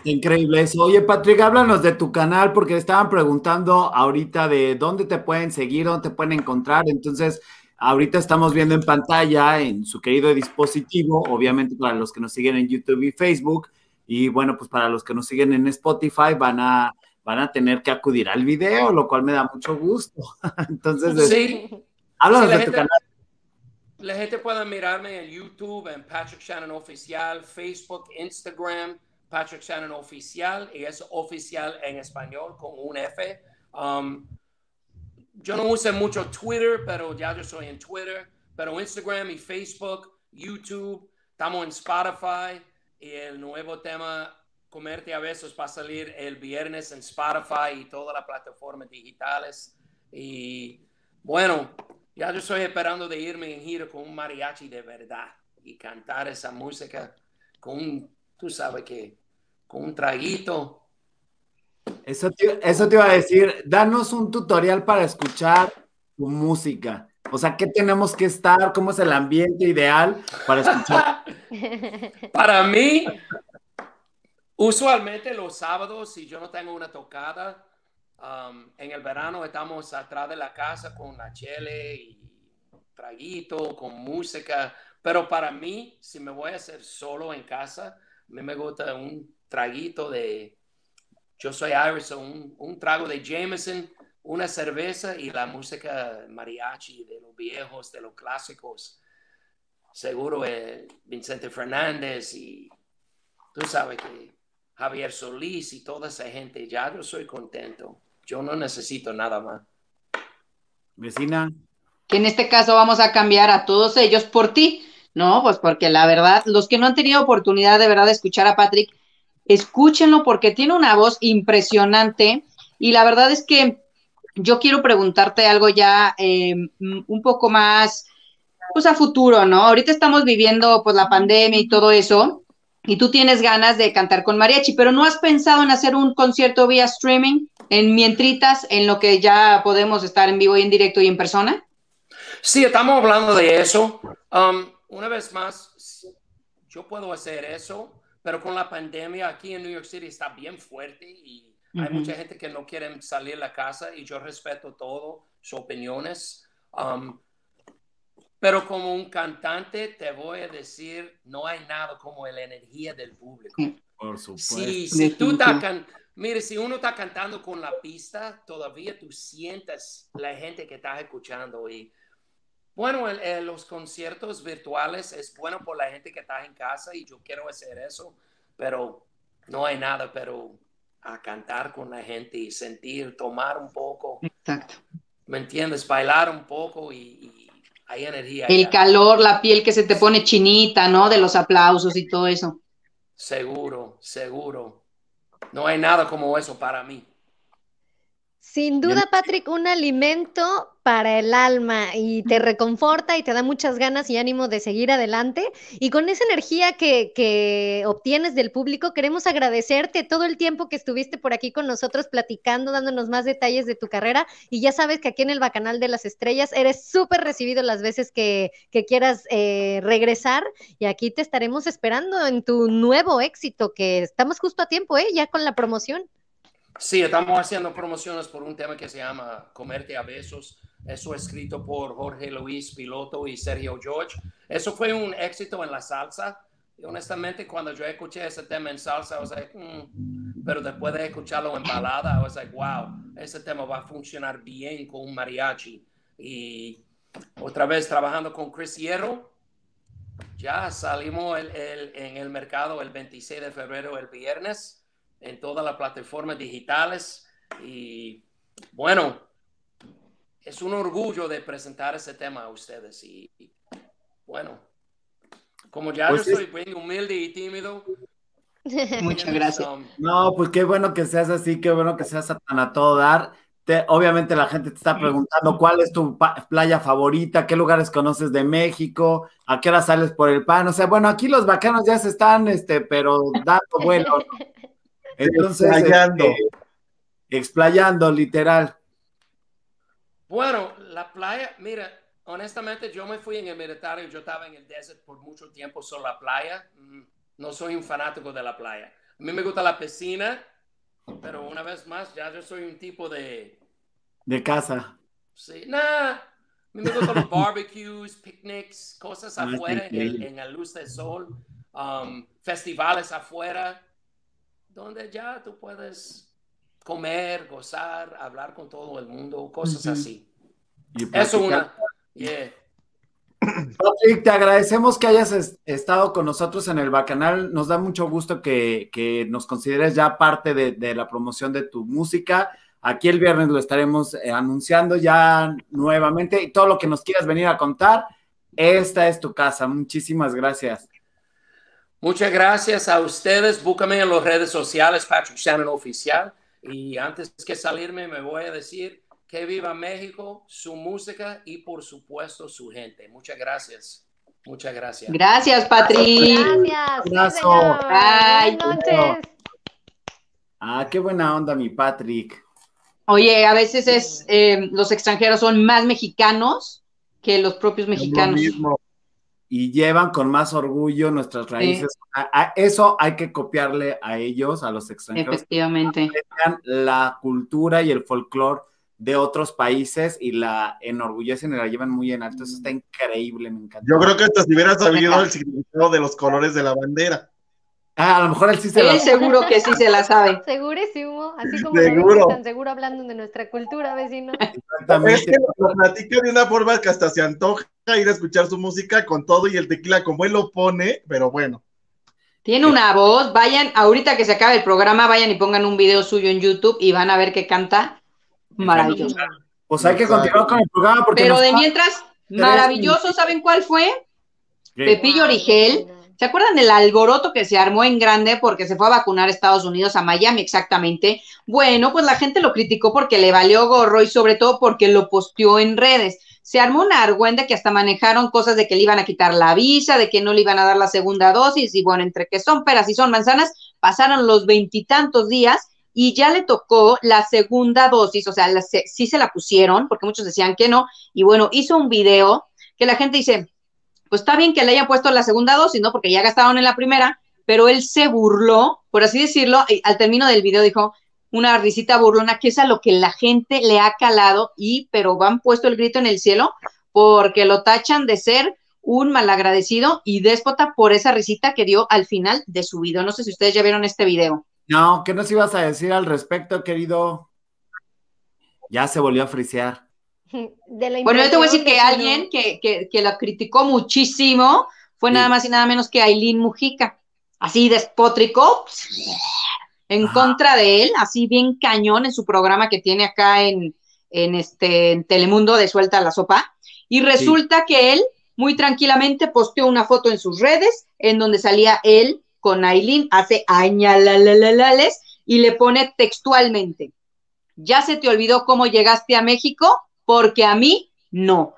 Increíble eso. Oye, Patrick, háblanos de tu canal porque estaban preguntando ahorita de dónde te pueden seguir, dónde te pueden encontrar. Entonces, Ahorita estamos viendo en pantalla en su querido dispositivo, obviamente para los que nos siguen en YouTube y Facebook, y bueno, pues para los que nos siguen en Spotify van a, van a tener que acudir al video, lo cual me da mucho gusto. Entonces, sí. háblanos de tu canal. La gente puede mirarme en YouTube, en Patrick Shannon Oficial, Facebook, Instagram, Patrick Shannon Oficial, y es oficial en español con un F. Um, yo no uso mucho Twitter, pero ya yo soy en Twitter, pero Instagram y Facebook, YouTube, estamos en Spotify y el nuevo tema Comerte a veces va a salir el viernes en Spotify y todas las plataformas digitales. Y bueno, ya yo estoy esperando de irme en gira con un mariachi de verdad y cantar esa música con tú sabes que, con un traguito eso te, eso te iba a decir, danos un tutorial para escuchar tu música. O sea, ¿qué tenemos que estar? ¿Cómo es el ambiente ideal para escuchar? para mí, usualmente los sábados, si yo no tengo una tocada, um, en el verano estamos atrás de la casa con la chele y traguito, con música. Pero para mí, si me voy a hacer solo en casa, a mí me gusta un traguito de yo soy Iris, un, un trago de Jameson, una cerveza y la música mariachi de los viejos, de los clásicos. Seguro eh, Vicente Fernández y tú sabes que Javier Solís y toda esa gente, ya yo soy contento. Yo no necesito nada más. Vecina. Que en este caso vamos a cambiar a todos ellos por ti, ¿no? Pues porque la verdad, los que no han tenido oportunidad de verdad de escuchar a Patrick, escúchenlo porque tiene una voz impresionante y la verdad es que yo quiero preguntarte algo ya eh, un poco más, pues a futuro, ¿no? Ahorita estamos viviendo pues la pandemia y todo eso y tú tienes ganas de cantar con mariachi, pero ¿no has pensado en hacer un concierto vía streaming en mientritas, en lo que ya podemos estar en vivo y en directo y en persona? Sí, estamos hablando de eso. Um, una vez más, yo puedo hacer eso, pero con la pandemia aquí en New York City está bien fuerte y hay mucha gente que no quiere salir de la casa y yo respeto todo, sus opiniones. Um, pero como un cantante te voy a decir, no hay nada como la energía del público. Por supuesto. Si, tú estás mire, si uno está cantando con la pista, todavía tú sientes la gente que estás escuchando y bueno, los conciertos virtuales es bueno por la gente que está en casa y yo quiero hacer eso, pero no hay nada, pero a cantar con la gente y sentir, tomar un poco. Exacto. ¿Me entiendes? Bailar un poco y, hay energía. El calor, la piel que se te pone chinita, ¿no? De los aplausos y todo eso. Seguro, seguro. No hay nada como eso para mí. Sin duda, Patrick, un alimento para el alma y te reconforta y te da muchas ganas y ánimo de seguir adelante. Y con esa energía que, que, obtienes del público, queremos agradecerte todo el tiempo que estuviste por aquí con nosotros platicando, dándonos más detalles de tu carrera. Y ya sabes que aquí en el Bacanal de las Estrellas eres súper recibido las veces que, que quieras eh, regresar. Y aquí te estaremos esperando en tu nuevo éxito, que estamos justo a tiempo, ¿eh? Ya con la promoción. Sí, estamos haciendo promociones por un tema que se llama Comerte a Besos. Eso escrito por Jorge Luis Piloto y Sergio George. Eso fue un éxito en la salsa. Y honestamente, cuando yo escuché ese tema en salsa, I was like, mm". pero después de escucharlo en balada, I was like, wow, ese tema va a funcionar bien con un mariachi. Y otra vez trabajando con Chris Hierro, ya salimos en el mercado el 26 de febrero, el viernes en todas las plataformas digitales. Y bueno, es un orgullo de presentar ese tema a ustedes. Y, bueno, como ya pues yo soy muy humilde y tímido. Muchas gracias. Um, no, pues qué bueno que seas así, qué bueno que seas tan a todo dar. Te, obviamente la gente te está preguntando cuál es tu playa favorita, qué lugares conoces de México, a qué hora sales por el pan. O sea, bueno, aquí los bacanos ya se están, este, pero dando vuelo. Entonces, explayando. Este, explayando, literal. Bueno, la playa, mira, honestamente yo me fui en el militario, yo estaba en el desert por mucho tiempo, solo la playa. Mm, no soy un fanático de la playa. A mí me gusta la piscina, pero una vez más, ya yo soy un tipo de... De casa. Sí, nada. A mí me gustan los barbecues, picnics, cosas ah, afuera en, la luz del sol, um, festivales afuera donde ya tú puedes comer, gozar, hablar con todo el mundo, cosas así. Eso es una. Patrick, te agradecemos que hayas estado con nosotros en el Bacanal. Nos da mucho gusto que, que nos consideres ya parte de, de, la promoción de tu música. Aquí el viernes lo estaremos eh, anunciando ya nuevamente. Y todo lo que nos quieras venir a contar, esta es tu casa. Muchísimas gracias. Muchas gracias a ustedes. Búscame en las redes sociales, Patrick Shannon Oficial. Y antes que salirme, me voy a decir que viva México, su música y por supuesto su gente. Muchas gracias. Muchas gracias. Gracias, Patrick. Gracias. Buenas noches. Ah, qué buena onda, mi Patrick. Oye, a veces es eh, los extranjeros son más mexicanos que los propios mexicanos y llevan con más orgullo nuestras raíces. A, eso hay que copiarle a ellos, a los extranjeros. Efectivamente. La cultura y el folclore de otros países y la enorgullecen y la llevan muy en alto. Eso está increíble, me encanta. Yo creo que hasta si hubiera sabido el significado de los colores de la bandera. Ah, a lo mejor él sí se la sabe. seguro que sí se la sabe. Segurísimo, así como seguro. tan seguro hablando de nuestra cultura, vecino. Exactamente. Es que lo platica de una forma que hasta se antoja ir a escuchar su música con todo y el tequila como él lo pone, pero bueno. Tiene una voz, vayan, ahorita que se acabe el programa, vayan y pongan un video suyo en YouTube y van a ver que canta maravilloso. Pues hay que continuar con el programa porque... Pero de mientras, maravilloso, ¿saben cuál fue? Pepillo Origel ¿Se acuerdan del alboroto que se armó en grande porque se fue a vacunar a Estados Unidos, a Miami exactamente? Bueno, pues la gente lo criticó porque le valió gorro y sobre todo porque lo posteó en redes. Se armó una argüenda que hasta manejaron cosas de que le iban a quitar la visa, de que no le iban a dar la segunda dosis y bueno, entre que son peras y son manzanas, pasaron los veintitantos días y ya le tocó la segunda dosis, o sea, sí se la pusieron porque muchos decían que no y bueno, hizo un video que la gente dice, pues está bien que le hayan puesto la segunda dosis, ¿no? Porque ya gastaron en la primera, pero él se burló, por así decirlo, y al término del video dijo una risita burlona, que es a lo que la gente le ha calado y, pero van puesto el grito en el cielo porque lo tachan de ser un malagradecido y déspota por esa risita que dio al final de su video. No sé si ustedes ya vieron este video. No, ¿qué nos ibas a decir al respecto, querido? Ya se volvió a frisear bueno, yo te voy a decir que alguien que, que, la criticó muchísimo fue nada más y nada menos que Aileen Mujica. Así despótrico, en contra de él, así bien cañón en su programa que tiene acá en, en, este, Telemundo de Suelta la Sopa. Y resulta que él muy tranquilamente posteó una foto en sus redes en donde salía él con Aileen, hace añalalales y le pone textualmente, ya se te olvidó cómo llegaste a México, porque a mí no.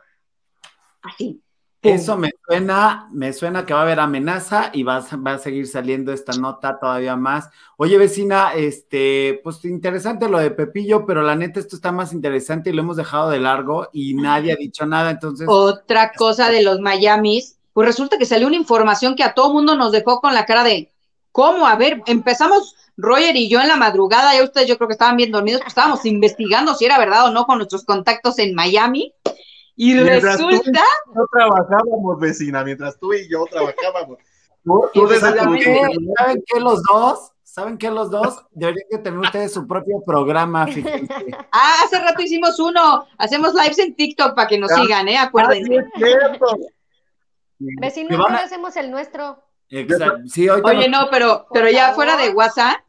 Así. Eso me suena, me suena que va a haber amenaza y va, va, a seguir saliendo esta nota todavía más. Oye, vecina, este, pues interesante lo de Pepillo, pero la neta esto está más interesante y lo hemos dejado de largo y nadie ha dicho nada, entonces. Otra cosa de los Miamis, pues resulta que salió una información que a todo mundo nos dejó con la cara de, ¿cómo? A ver, empezamos Roger y yo en la madrugada, ya ustedes yo creo que estaban bien dormidos, pues estábamos investigando si era verdad o no con nuestros contactos en Miami. Y resulta. no trabajábamos, vecina, mientras tú y yo trabajábamos. ¿Saben qué los dos? ¿Saben qué los dos? Deberían de tener ustedes su propio programa, fíjense. Ah, hace rato hicimos uno. Hacemos lives en TikTok para que nos sigan, ¿eh? Acuérdense. Vecinos, no hacemos el nuestro. Exacto. Sí, Oye, no, pero, pero ya fuera de WhatsApp,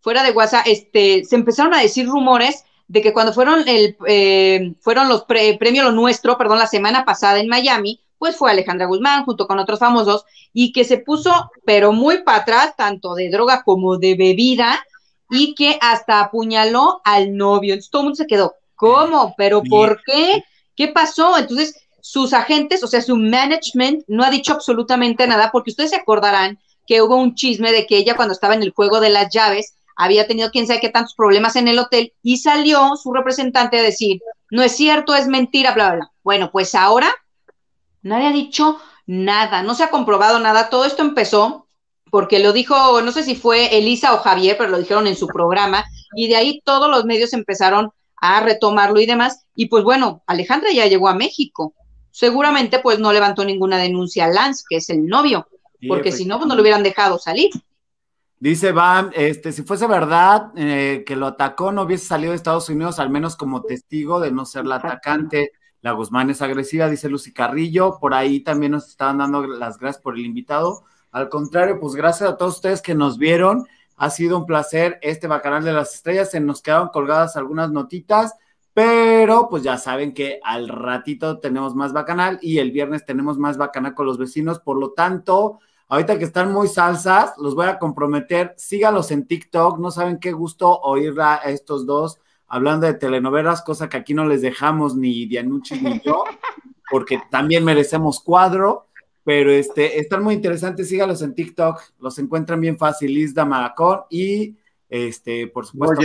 fuera de WhatsApp, este, se empezaron a decir rumores de que cuando fueron el eh, fueron los premios lo nuestro, perdón, la semana pasada en Miami, pues fue Alejandra Guzmán junto con otros famosos y que se puso pero muy para atrás tanto de droga como de bebida y que hasta apuñaló al novio. Entonces todo el mundo se quedó, ¿cómo? ¿Pero por qué? ¿Qué pasó? Entonces sus agentes, o sea, su management no ha dicho absolutamente nada porque ustedes se acordarán que hubo un chisme de que ella cuando estaba en el juego de las llaves había tenido quién sabe qué tantos problemas en el hotel y salió su representante a decir, no es cierto, es mentira, bla, bla, bla. Bueno, pues ahora nadie ha dicho nada, no se ha comprobado nada, todo esto empezó porque lo dijo, no sé si fue Elisa o Javier, pero lo dijeron en su programa y de ahí todos los medios empezaron a retomarlo y demás. Y pues bueno, Alejandra ya llegó a México. Seguramente pues no levantó ninguna denuncia a Lance, que es el novio, porque si no, pues no lo hubieran dejado salir. Dice Van, este, si fuese verdad eh, que lo atacó, no hubiese salido de Estados Unidos, al menos como testigo de no ser la atacante. La Guzmán es agresiva, dice Lucy Carrillo. Por ahí también nos estaban dando las gracias por el invitado. Al contrario, pues gracias a todos ustedes que nos vieron. Ha sido un placer este Bacanal de las Estrellas. Se nos quedaron colgadas algunas notitas, pero pues ya saben que al ratito tenemos más Bacanal y el viernes tenemos más Bacanal con los vecinos. Por lo tanto, Ahorita que están muy salsas, los voy a comprometer. Sígalos en TikTok. No saben qué gusto oír a estos dos hablando de telenovelas, cosa que aquí no les dejamos ni Dianucci ni yo, porque también merecemos cuadro. Pero este, están muy interesantes. Sígalos en TikTok. Los encuentran bien fácil. Isda Maracón y este, por supuesto.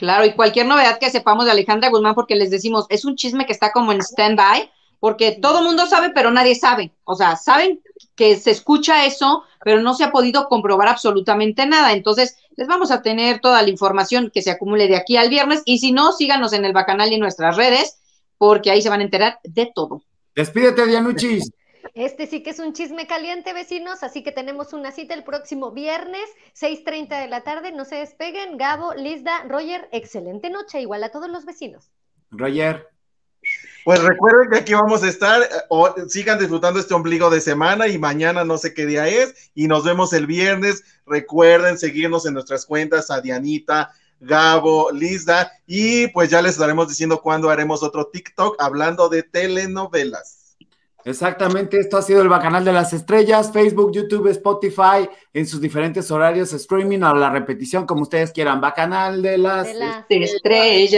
Claro, y cualquier novedad que sepamos de Alejandra Guzmán, porque les decimos, es un chisme que está como en stand-by porque todo el mundo sabe, pero nadie sabe. O sea, saben que se escucha eso, pero no se ha podido comprobar absolutamente nada. Entonces, les vamos a tener toda la información que se acumule de aquí al viernes. Y si no, síganos en el Bacanal y en nuestras redes, porque ahí se van a enterar de todo. Despídete, Dianuchis. Este sí que es un chisme caliente, vecinos, así que tenemos una cita el próximo viernes, 6.30 de la tarde. No se despeguen. Gabo, Lizda, Roger, excelente noche, igual a todos los vecinos. Roger. Pues recuerden que aquí vamos a estar, eh, sigan disfrutando este ombligo de semana y mañana no sé qué día es y nos vemos el viernes. Recuerden seguirnos en nuestras cuentas a Dianita, Gabo, Lisa y pues ya les estaremos diciendo cuándo haremos otro TikTok hablando de telenovelas. Exactamente, esto ha sido el Bacanal de las Estrellas, Facebook, YouTube, Spotify, en sus diferentes horarios, streaming o la repetición, como ustedes quieran. Bacanal de las, Estrellas.